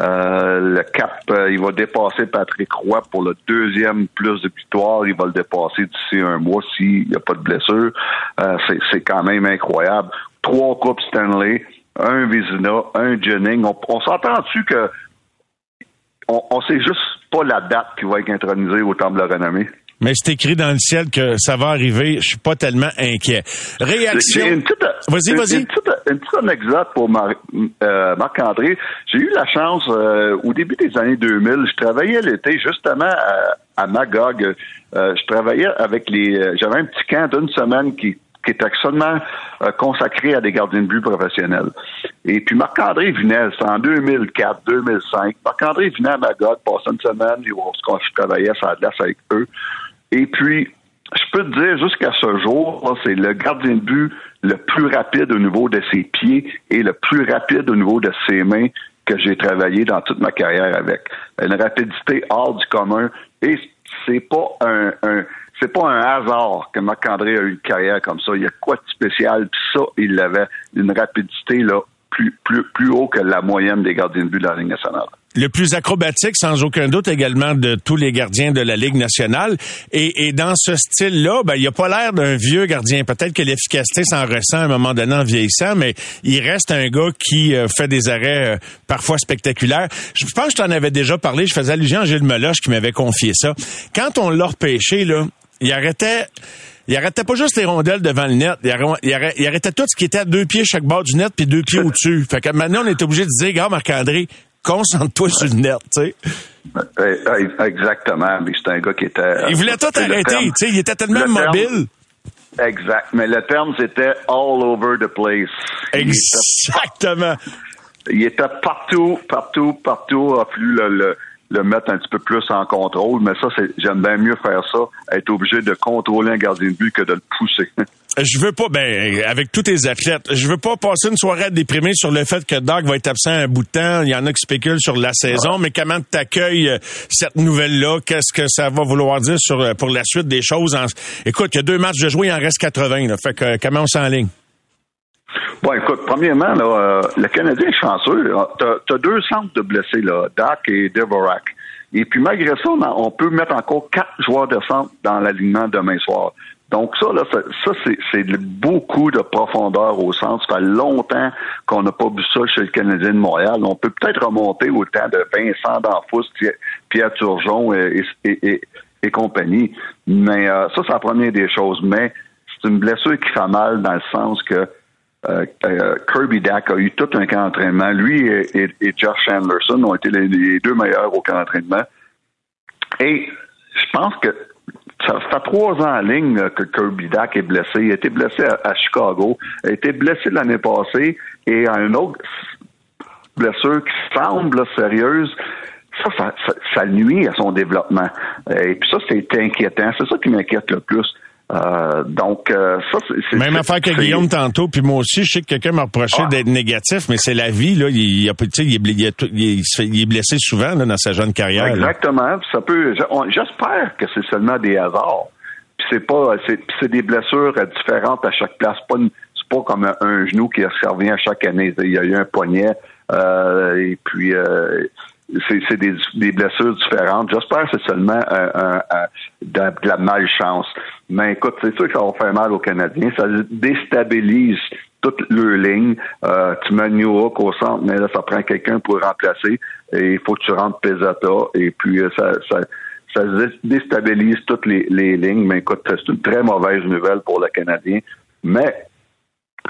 Euh, le cap, euh, il va dépasser Patrick Roy pour le deuxième plus de victoires. Il va le dépasser d'ici un mois s'il n'y a pas de blessure. Euh, c'est- quand même incroyable. Trois coupes Stanley, un Vizina, un Jennings. On, on s'entend-tu que on, on sait juste pas la date qui va être intronisée au Temple de la Renommée. Mais c'est écrit dans le ciel que ça va arriver. Je suis pas tellement inquiet. Réaction. Vas-y, vas-y. Une petite, une petite anecdote pour Mar- euh, Marc-André. J'ai eu la chance, euh, au début des années 2000, je travaillais l'été justement à, à Magog. Euh, je travaillais avec les... euh, J'avais un petit camp d'une semaine qui qui était seulement euh, consacré à des gardiens de but professionnels. Et puis Marc-André venait, c'est en 2004, 2005. Marc-André venait à Magog, passait une semaine, et on se je travaillais sur la glace avec eux. Et puis, je peux te dire, jusqu'à ce jour, c'est le gardien de but le plus rapide au niveau de ses pieds et le plus rapide au niveau de ses mains que j'ai travaillé dans toute ma carrière avec. Une rapidité hors du commun. Et c'est pas un, un c'est pas un hasard que Marc-André a eu une carrière comme ça. Il y a quoi de spécial? Puis ça, il avait une rapidité là, plus, haut que la moyenne des gardiens de but de la Ligue nationale. le plus acrobatique, sans aucun doute, également de tous les gardiens de la Ligue nationale. Et, et dans ce style-là, ben, il a pas l'air d'un vieux gardien. Peut-être que l'efficacité s'en ressent à un moment donné en vieillissant, mais il reste un gars qui euh, fait des arrêts euh, parfois spectaculaires. Je pense que je t'en avais déjà parlé. Je faisais allusion à Gilles Meloche qui m'avait confié ça. Quand on l'a repêché, là, il arrêtait il arrêtait pas juste les rondelles devant le net. Il arrêtait, tout ce qui était à deux pieds chaque bord du net puis deux pieds au-dessus. Fait que maintenant, on est obligé de dire, gars, Marc-André, concentre-toi sur le net, tu sais. Eh, eh, exactement. Mais c'est un gars qui était. Il voulait tout arrêter, tu sais. Il était tellement mobile. exact. Mais le terme, c'était all over the place. Exactement. Il était, partout, partout, partout, a le, le, mettre un petit peu plus en contrôle. Mais ça, c'est, j'aime bien mieux faire ça, être obligé de contrôler un gardien de but que de le pousser. je veux pas, ben, avec tous tes athlètes, je veux pas passer une soirée à déprimer sur le fait que Doc va être absent un bout de temps. Il y en a qui spéculent sur la saison, mais comment t'accueilles euh, cette nouvelle-là? Qu'est-ce que ça va vouloir dire sur, euh, pour la suite des choses? Écoute, il y a deux matchs de jouer, il en reste 80, là. Fait que, comment on s'enligne? Bon, écoute, premièrement, là, euh, le Canadien est chanceux. Tu as, deux centres de blessés, là, Dak et Devorak. Et puis, malgré ça, on peut mettre encore quatre joueurs de centre dans l'alignement demain soir. Donc ça, là, ça, c'est beaucoup de profondeur au centre. Ça fait longtemps qu'on n'a pas vu ça chez le Canadien de Montréal. On peut peut-être remonter au temps de Vincent D'Anfous, Pierre Turgeon et, et, compagnie. Mais euh, ça, c'est la première des choses. Mais c'est une blessure qui fait mal dans le sens que euh, euh, Kirby Dack a eu tout un camp d'entraînement. Lui et, Josh Chandlerson ont été les, deux meilleurs au camp d'entraînement. Et je pense que ça fait trois ans en ligne que Kirby Dack est blessé. Il a été blessé à, Chicago, il a été blessé l'année passée et à une autre blessure qui semble sérieuse. Ça ça, nuit à son développement. Et puis ça, c'est inquiétant. C'est ça qui m'inquiète le plus. Euh, donc, euh, ça, c'est... Même affaire que Guillaume tantôt, puis moi aussi, je sais que quelqu'un m'a reproché ah. d'être négatif, mais c'est la vie, là. Il, il, est, blessé souvent dans sa jeune carrière. Exactement. Ça peut. J'espère que c'est seulement des hasards. Puis c'est pas, c'est des blessures différentes à chaque place. Pas c'est pas comme un, genou qui revient à chaque année. Il y a eu un poignet, euh, et puis c'est des, des, blessures différentes. J'espère que c'est seulement de, la malchance. Mais écoute, c'est sûr que ça va faire mal aux Canadiens. Ça déstabilise toute leur ligne. Euh, tu mets New York au centre, mais là, ça prend quelqu'un pour remplacer. Et il faut que tu rentres Pesata. Et puis, euh, ça, ça, ça déstabilise toutes les, les lignes. Mais écoute, c'est une très mauvaise nouvelle pour le Canadien. Mais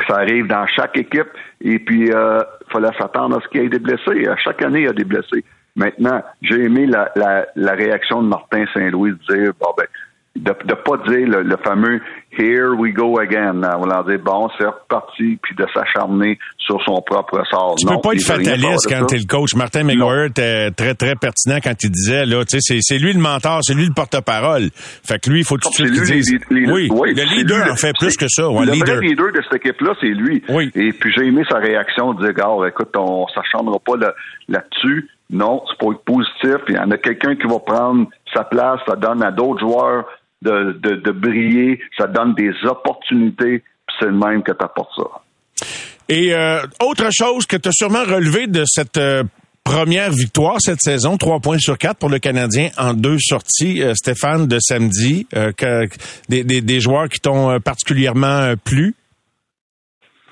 ça arrive dans chaque équipe. Et puis, il euh, fallait s'attendre à ce qu'il y ait des blessés. À chaque année, il y a des blessés. Maintenant, j'ai aimé la, la, la, réaction de Martin Saint-Louis de dire, bon, ben, de ne pas dire le, fameux Here we go again. On va dire bon, c'est reparti, puis de s'acharner sur son propre sort. Tu ne peux pas être fataliste quand tu es le coach. Martin McGuire était très, très pertinent quand il disait, là, tu sais, c'est lui le mentor, c'est lui le porte-parole. Fait que lui, il faut tout de suite qu'il dise. oui, le leader en fait plus que ça. le leader. vrai leader de cette équipe-là, c'est lui. Oui. Et puis j'ai aimé sa réaction de dire, gars, écoute, on s'acharnera pas là-dessus. non, c'est pour être positif. Il y en a quelqu'un qui va prendre sa place, ça donne à d'autres joueurs de, briller, ça donne des opportunités, c'est le même que tu apportes ça. Et euh, autre chose que tu as sûrement relevé de cette euh, première victoire cette saison, trois points sur quatre pour le Canadien en deux sorties, euh, Stéphane, de samedi, des, joueurs qui t'ont particulièrement plu?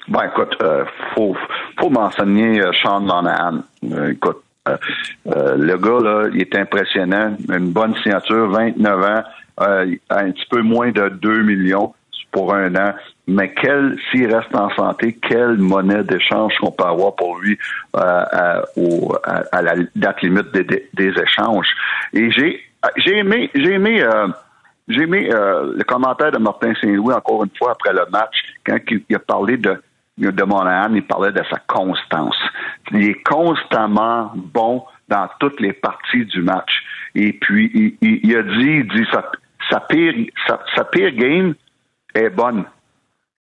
Ben écoute, faut, faut m'enseigner Sean Monahan. écoute, le gars, là, il est impressionnant. Une bonne signature, 29 ans. Euh, un petit peu moins de 2 millions pour un an. Mais quel, s'il reste en santé, quelle monnaie d'échange qu'on peut avoir pour lui euh, à, à, la date limite des, échanges. Et j'ai j'ai aimé j'ai aimé euh, j'ai aimé le commentaire de Martin Saint-Louis encore une fois après le match quand il, a parlé de de Monahan, il parlait de sa constance. Il est constamment bon dans toutes les parties du match. Et puis, il, il a dit, il dit, ça, sa pire, sa, pire game est bonne.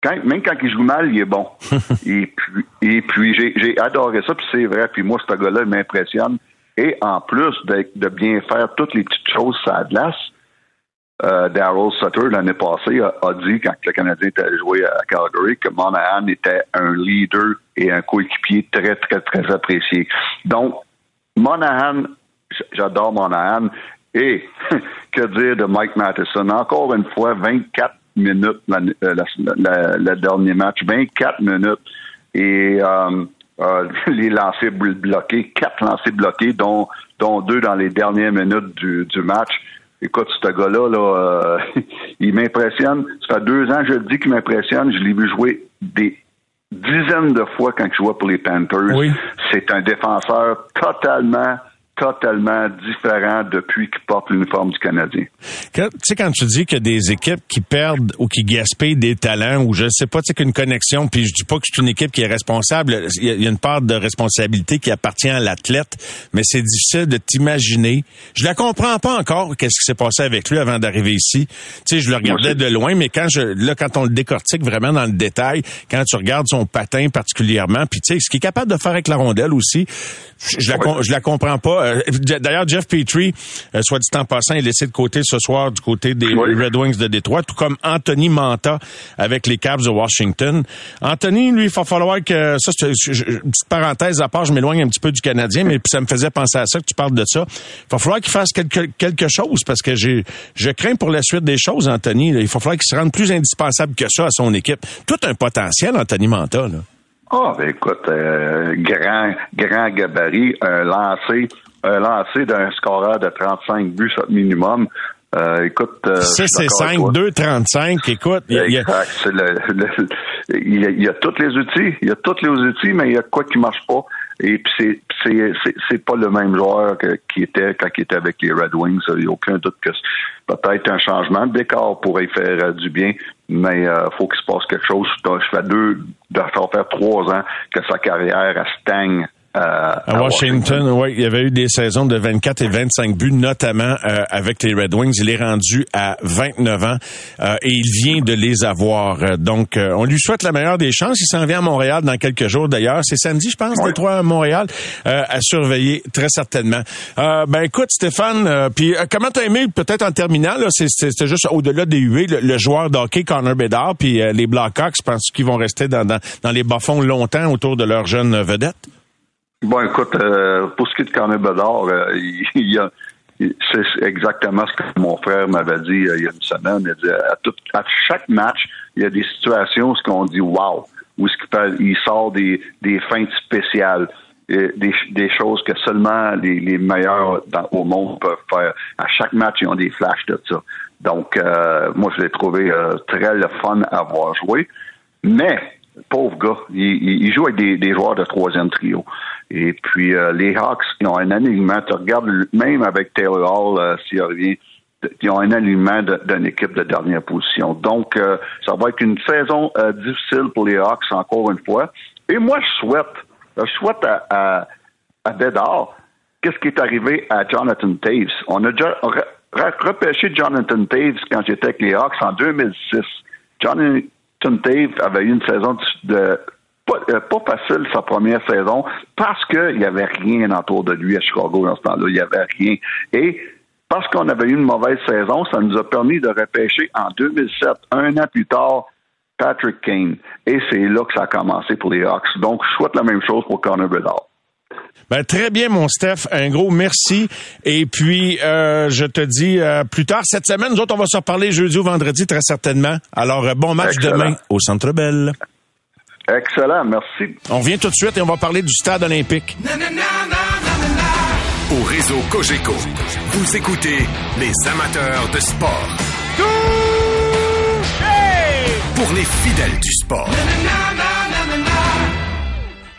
même quand il joue mal, il est bon. et puis, et puis j'ai adoré ça, puis c'est vrai. Puis moi, ce gars-là m'impressionne. Et en plus de, bien faire toutes les petites choses ça glace, euh, Daryl Sutter, l'année passée, a, dit, quand le Canadien était joué à Calgary, que Monahan était un leader et un coéquipier très, très, très apprécié. Donc, Monahan, j'adore Monahan. Et que dire de Mike Matheson? Encore une fois, 24 minutes le dernier match. 24 minutes. Et euh, euh, les lancers bloqués, quatre lancers bloqués, dont, dont deux dans les dernières minutes du, du match. Écoute, ce gars-là, là, euh, il m'impressionne. Ça fait deux ans, je le dis qu'il m'impressionne. Je l'ai vu jouer des dizaines de fois quand il jouait pour les Panthers. C'est un défenseur totalement totalement différent depuis qu'il porte l'uniforme du Canadien. Tu sais, quand tu dis qu'il y a des équipes qui perdent ou qui gaspillent des talents, ou je sais pas, tu sais, qu'une connexion, puis je dis pas que c'est une équipe qui est responsable, il y, a une part de responsabilité qui appartient à l'athlète, mais c'est difficile de t'imaginer. Je la comprends pas encore, qu'est-ce qui s'est passé avec lui avant d'arriver ici. Tu sais, je le regardais de loin, mais quand je, là, quand on le décortique vraiment dans le détail, quand tu regardes son patin particulièrement, puis tu sais, ce qu'il est capable de faire avec la rondelle aussi, je, la, je la comprends pas. Euh, d'ailleurs, Jeff Petrie, euh, soit dit en passant, est laissé de côté ce soir du côté des Red Wings de Détroit, tout comme Anthony Manta avec les Cavs de Washington. Anthony, lui, il va falloir que ça, c'est une petite parenthèse à part, je m'éloigne un petit peu du Canadien, mais ça me faisait penser à ça que tu parles de ça. Il va falloir qu'il fasse quelque, quelque chose parce que j'ai, je crains pour la suite des choses, Anthony. Il va falloir qu'il se rende plus indispensable que ça à son équipe. Tout un potentiel, Anthony Manta. Là. Ah, ben écoute, euh, grand, grand gabarit, un lancé, un lancé d'un scoreur de 35 buts minimum. Euh, écoute, euh, 6 et 5, 2, 35, écoute. Il y, a, il, y a, tous les outils, il y a tous les outils, mais il y a quoi qui marche pas. Et puis c'est c'est c'est pas le même joueur qui était quand il était avec les Red Wings. Il n'y a aucun doute que peut-être un changement de décor pourrait faire euh, du bien, mais euh, faut qu'il se passe quelque chose. Je fais deux, ça faire trois ans que sa carrière stagne euh, à, Washington, oui, il y avait eu des saisons de 24 et 25 buts, notamment euh, avec les Red Wings. Il est rendu à 29 ans euh, et il vient de les avoir. Donc, on lui souhaite la meilleure des chances. Il s'en vient à Montréal dans quelques jours d'ailleurs. C'est samedi, je pense, les trois à Montréal, à surveiller très certainement. ben écoute, Stéphane, puis comment t'as aimé, peut-être en terminant, là, c'était juste au-delà des huées, le, joueur d'hockey Connor Bedard, puis les Blackhawks, je pense qu'ils vont rester dans, dans, dans les bas-fonds longtemps autour de leur jeune vedette? Bon, écoute, euh, pour ce qui est de Carnet Bedard, euh, il, y a c'est exactement ce que mon frère m'avait dit euh, il y a une semaine. Il dit, à, tout, à chaque match, il y a des situations où qu'on dit wow, où ce qu'il il sort des, des feintes spéciales, des, des choses que seulement les, les meilleurs au monde peuvent faire. À chaque match, ils ont des flashs de ça. Donc, moi, je l'ai trouvé très le fun à avoir joué. Mais pauvre gars, il, joue avec des, joueurs de troisième trio. Et puis euh, les Hawks, ils ont un alignement. Tu regardes même avec Taylor Hall, euh, s'il revient, ils ont un alignement d'une équipe de dernière position. Donc, euh, ça va être une saison difficile pour les Hawks, encore une fois. Et moi, je souhaite, je souhaite à, à, qu'est-ce qui est arrivé à Jonathan Taves? On a déjà repêché Jonathan Taves quand j'étais avec les Hawks en 2006. Jonathan Taves avait eu une saison de euh, pas, facile sa première saison parce qu'il n'y avait rien autour de lui à Chicago dans ce temps-là. Il n'y avait rien. Et parce qu'on avait eu une mauvaise saison, ça nous a permis de repêcher en 2007, un an plus tard, Patrick Kane. Et c'est là que ça a commencé pour les Hawks. Donc, je souhaite la même chose pour Connor Bedard. Ben, très bien, mon Steph. Un gros merci. Et puis, euh, je te dis euh, plus tard cette semaine, nous autres, on va se reparler jeudi ou vendredi, très certainement. Alors, bon match demain au Centre Bell. Excellent, merci. On revient tout de suite et on va parler du stade olympique. Au réseau Cogeco, vous écoutez les amateurs de sport. Pour les fidèles du sport.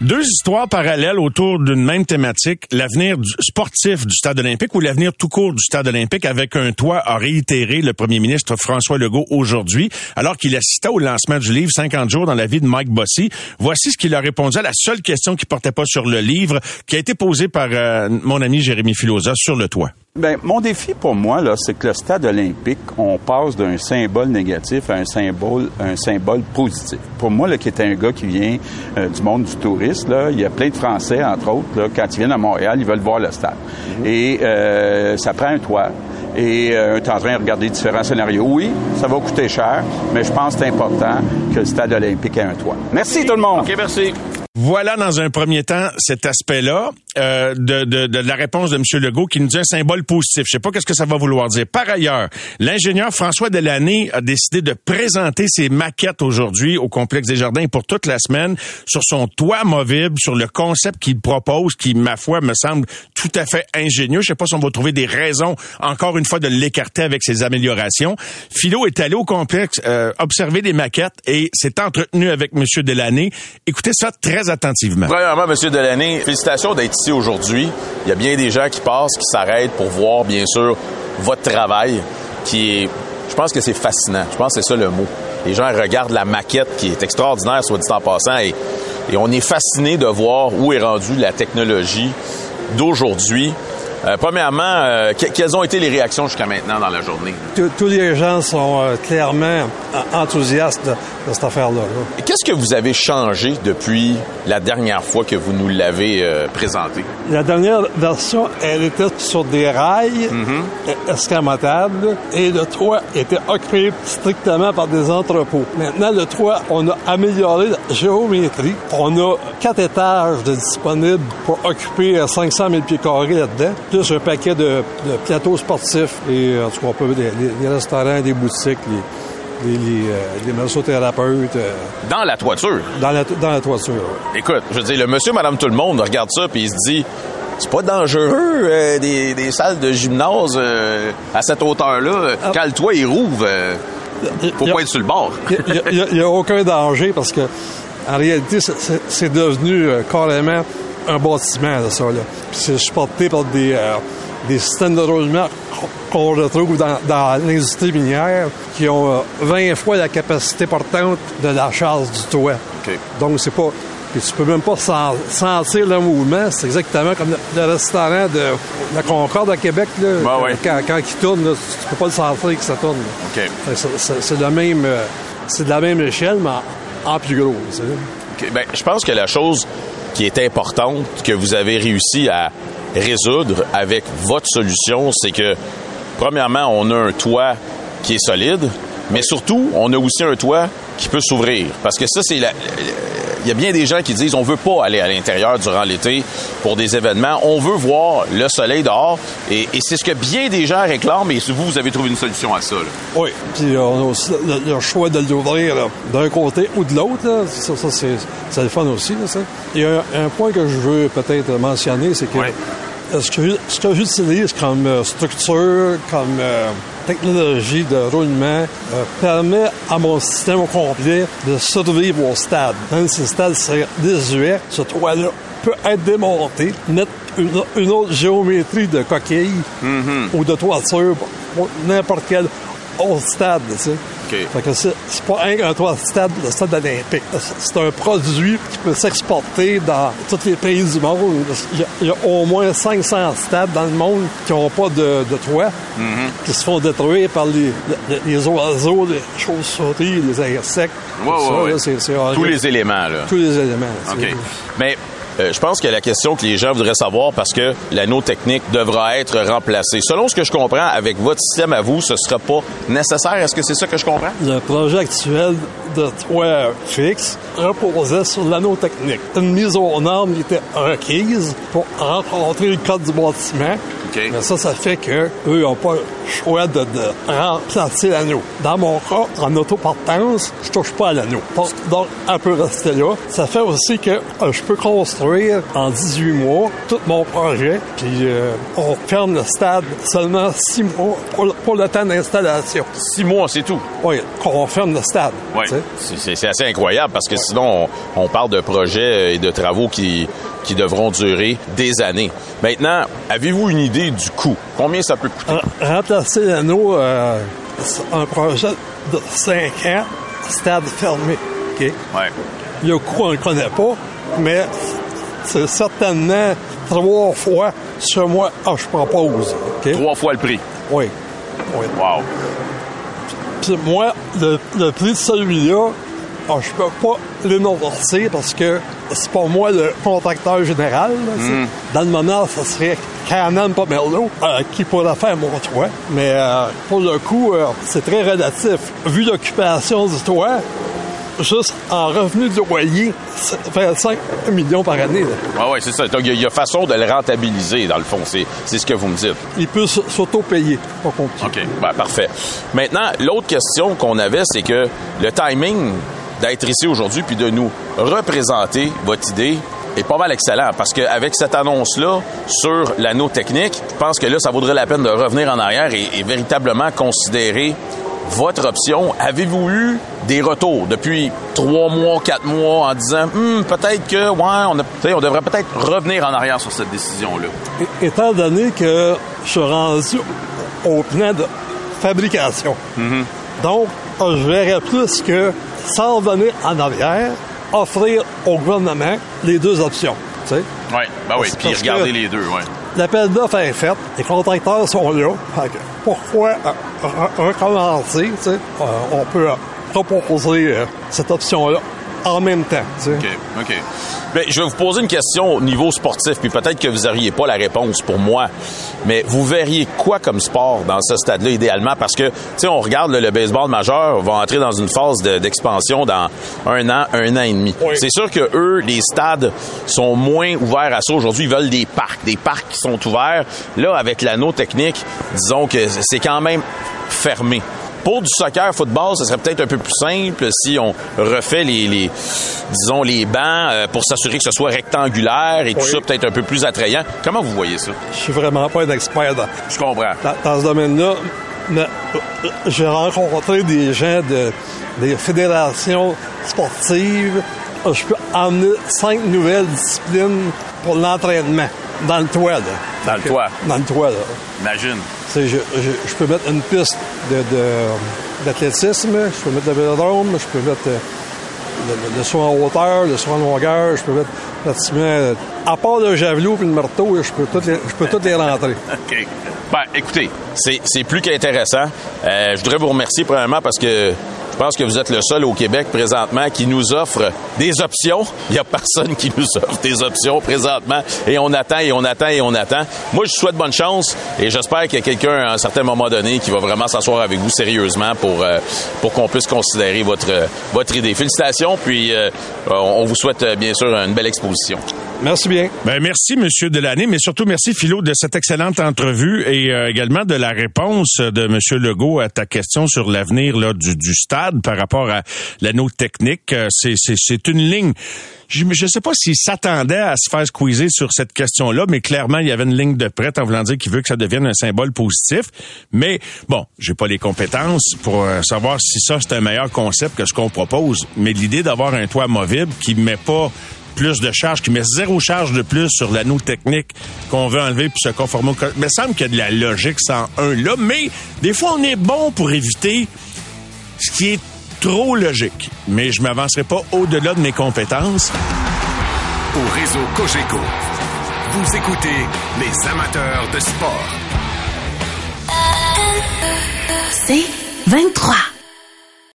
Deux histoires parallèles autour d'une même thématique, l'avenir sportif du stade olympique ou l'avenir tout court du stade olympique avec un toit a réitéré le premier ministre François Legault aujourd'hui alors qu'il assistait au lancement du livre 50 jours dans la vie de Mike Bossy. Voici ce qu'il a répondu à la seule question qui portait pas sur le livre qui a été posée par euh, mon ami Jérémy Filosa sur le toit. Ben, mon défi pour moi, là, c'est que le stade olympique, on passe d'un symbole négatif à un symbole, un symbole positif. Pour moi, là, qui est un gars qui vient euh, du monde du tourisme, là, il y a plein de Français, entre autres, là, quand ils viennent à Montréal, ils veulent voir le stade. Mhm. Et euh, ça prend un toit. Et euh, on est en train de regarder différents scénarios. Oui, ça va coûter cher, mais je pense que c'est important que le stade olympique ait un toit. Merci tout le monde. OK, merci. Voilà dans un premier temps cet aspect-là. euh, de, de, la réponse de M. Legault qui nous dit un symbole positif. Je sais pas qu'est-ce que ça va vouloir dire. Par ailleurs, l'ingénieur François Delaney a décidé de présenter ses maquettes aujourd'hui au complexe des Jardins pour toute la semaine sur son toit amovible, sur le concept qu'il propose, qui, ma foi, me semble tout à fait ingénieux. Je sais pas si on va trouver des raisons, encore une fois, de l'écarter avec ses améliorations. Philo est allé au complexe euh, observer des maquettes et s'est entretenu avec M. Delaney. Écoutez ça très attentivement. Premièrement, M. Delaney, félicitations d'être ici aujourd'hui. Il y a bien des gens qui passent, qui s'arrêtent pour voir, bien sûr, votre travail, qui est, je pense que c'est fascinant. Je pense que c'est ça le mot. Les gens regardent la maquette qui est extraordinaire, soit dit en passant, et on est fasciné de voir où est rendue la technologie d'aujourd'hui. Euh, premièrement, euh, quelles ont été les réactions jusqu'à maintenant dans la journée? Tous les gens sont euh, clairement enthousiastes de, cette affaire-là. Qu'est-ce que vous avez changé depuis la dernière fois que vous nous l'avez présenté? La dernière version, elle était sur des rails mm-hmm. escamotables et le toit était occupé strictement par des entrepôts. Maintenant, le toit, on a amélioré la géométrie. On a quatre étages de disponibles pour occuper 500 000 pieds carrés là-dedans plus un paquet de, plateaux sportifs et en tout cas, on peut des, des, restaurants, des boutiques, les, les, euh, massothérapeutes. Euh, dans la toiture? Dans la, dans la toiture, oui. Écoute, je veux dire, le monsieur, madame, tout le monde regarde ça puis il se dit c'est pas dangereux euh, des, des, salles de gymnase à cette hauteur-là. Ah. Quand le toit il rouvre, faut pas être sur le bord. Il n'y a, aucun danger parce que en réalité, c'est devenu carrément un bâtiment, ça, là. c'est supporté par des, euh, des systèmes de roulement qu'on retrouve dans, dans l'industrie minière qui ont 20 euh, fois la capacité portante de la charge du toit. Donc, c'est pas... Puis tu peux même pas sentir le mouvement. C'est exactement comme le, restaurant de la Concorde à Québec. Là, quand, quand, il tourne, là, tu peux pas le sentir que ça tourne. C'est de, même, euh, c'est de la même échelle, mais en, plus gros. Ben, je pense que la chose qui est importante que vous avez réussi à résoudre avec votre solution, c'est que, premièrement, on a un toit qui est solide, mais surtout, on a aussi un toit qui peut s'ouvrir. Parce que ça, c'est la, il y a bien des gens qui disent on veut pas aller à l'intérieur durant l'été pour des événements. On veut voir le soleil dehors. Et, c'est ce que bien des gens réclament. Et vous, vous avez trouvé une solution à ça. Oui. Puis euh, on a aussi le, choix de l'ouvrir d'un côté ou de l'autre. Ça, c'est le fun aussi. Il y a un, point que je veux peut-être mentionner, c'est que ce que, ce que j'utilise comme euh, structure, comme euh, technologie de roulement euh, permet à mon système au complet de survivre au stade. Même si le stade serait désuet, ce toit-là peut être démonté, mettre une, autre géométrie de coquille mm-hmm. ou de toiture pour n'importe quel autre stade. Tu sais. Fait que c'est, pas un, toit stade, le stade olympique. C'est un produit qui peut s'exporter dans tous les pays du monde. Il y a, au moins 500 stades dans le monde qui n'ont pas de, toit, mm-hmm. qui se font détruire par les, les, oiseaux, les chauves-souris, les insectes. Tous les éléments, là. Tous les éléments. OK. Mais euh, je pense que la question que les gens voudraient savoir, parce que l'anneau technique devra être remplacé. Selon ce que je comprends, avec votre système à vous, ce ne sera pas nécessaire. Est-ce que c'est ça que je comprends? Le projet actuel de toit fixe reposait sur l'anneau technique. Une mise aux normes était requise pour rencontrer le code du bâtiment mais ça, ça fait que eux n'ont pas choix de, de remplacer l'anneau. Dans mon cas, en autoportance, je touche pas à l'anneau. Donc, un peu rester là. Ça fait aussi que euh, je peux construire en 18 mois tout mon projet, puis euh, on ferme le stade seulement 6 mois pour, le temps d'installation. 6 mois, c'est tout? Oui, on ferme le stade. Oui, c'est assez incroyable parce que sinon, on, on parle de projets et de travaux qui qui devront durer des années. Maintenant, avez-vous une idée du coût? Combien ça peut coûter? Remplacer l'anneau, euh, un projet de 5 ans, stade fermé. OK? Ouais. Le coût, on ne le connaît pas, mais c'est certainement trois fois ce que moi, ah, je propose. Trois fois le prix? Oui. oui. Wow. Puis moi, le, le prix de celui-là, ah, je peux pas l'énoncer parce que c'est pas moi le contracteur général. Hmm. Dans le moment, ça serait Canon Pomerleau euh, qui pourrait faire mon toit. Mais euh, pour le coup, euh, c'est très relatif. Vu l'occupation du toit, juste en revenu de loyer, ça fait 5 millions par année. Ah oui, c'est ça. Donc, il y, a façon de le rentabiliser, dans le fond. C'est ce que vous me dites. Il peut s'auto-payer, pas compliqué. OK, ben, parfait. Maintenant, l'autre question qu'on avait, c'est que le timing d'être ici aujourd'hui puis de nous représenter votre idée est pas mal excellent parce qu'avec cette annonce-là sur l'anneau technique, je pense que là, ça vaudrait la peine de revenir en arrière et, et véritablement considérer votre option. Avez-vous eu des retours depuis trois mois, quatre mois en disant Hum, peut-être que, ouais, on, a, on devrait peut-être revenir en arrière sur cette décision-là? Étant donné que je suis rendu au plan de fabrication, Mm-hmm. donc je verrais plus que, sans revenir en arrière, offrir au gouvernement les deux options. Tu sais? Oui, ben oui, puis que- les deux, ouais. L'appel d'offres est fait, les contracteurs sont là. Pourquoi euh, re- recommencer? tu sais? Euh, on peut euh, proposer cette option-là en même temps. tu sais. OK, OK. Ben, je vais vous poser une question au niveau sportif, puis peut-être que vous n'auriez pas la réponse pour moi, mais vous verriez quoi comme sport dans ce stade-là idéalement? Parce que, tu sais, on regarde là, le baseball majeur va entrer dans une phase de- d'expansion dans un an, un an et demi. C'est sûr que eux, les stades sont moins ouverts à ça aujourd'hui. Ils veulent des parcs, des parcs qui sont ouverts. Là, avec l'anneau technique, disons que c'est quand même fermé. Pour du soccer, football, ce serait peut-être un peu plus simple si on refait les, les disons, les bancs euh, pour s'assurer que ce soit rectangulaire et tout ça peut-être un peu plus attrayant. Comment vous voyez ça? Je suis vraiment pas un expert dans, Je comprends. dans- dans ce domaine-là. Mais euh, j'ai rencontré des gens de, des fédérations sportives. Euh, Je peux emmener cinq nouvelles disciplines pour l'entraînement dans le toit. Là. Dans le toit. Dans le toit, là. Imagine. Tu sais, je, je- je peux mettre une piste de, de- d'athlétisme, je peux mettre le vélodrome, je peux mettre euh, le, le saut en hauteur, le saut en longueur, je peux mettre pratiquement... euh, À part le javelot et le marteau, je peux toutes les, je peux toutes les rentrer. OK. Ben, écoutez, c'est plus qu'intéressant. Euh, je voudrais vous remercier premièrement parce que pense que vous êtes le seul au Québec présentement qui nous offre des options. Il n'y a personne qui nous offre des options présentement. Et on attend et on attend et on attend. Moi, je vous souhaite bonne chance et j'espère qu'il y a quelqu'un à un certain moment donné qui va vraiment s'asseoir avec vous sérieusement pour, euh, pour qu'on puisse considérer votre, votre idée. Félicitations, puis euh, on vous souhaite euh, bien sûr une belle exposition. Merci bien. Ben, merci, Monsieur Delaney, mais surtout merci, Philo, de cette excellente entrevue et euh, également de la réponse de Monsieur Legault à ta question sur l'avenir là, du, du stade par rapport à l'anneau technique. Euh, C'est, une ligne. Je ne sais pas s'il s'attendait à se faire squeezer sur cette question-là, mais clairement, il y avait une ligne de prête en voulant dire qu'il veut que ça devienne un symbole positif. Mais bon, j'ai pas les compétences pour euh, savoir si ça, c'est un meilleur concept que ce qu'on propose. Mais l'idée d'avoir un toit movible qui met pas plus de charge, qui met zéro charge de plus sur l'anneau technique qu'on veut enlever puis se conformer au... co- Il semble qu'il y a de la logique sans un là, mais des fois, on est bon pour éviter ce qui est trop logique. Mais je m'avancerai pas au-delà de mes compétences. Au réseau Cogeco, vous écoutez les amateurs de sport. C'est 23.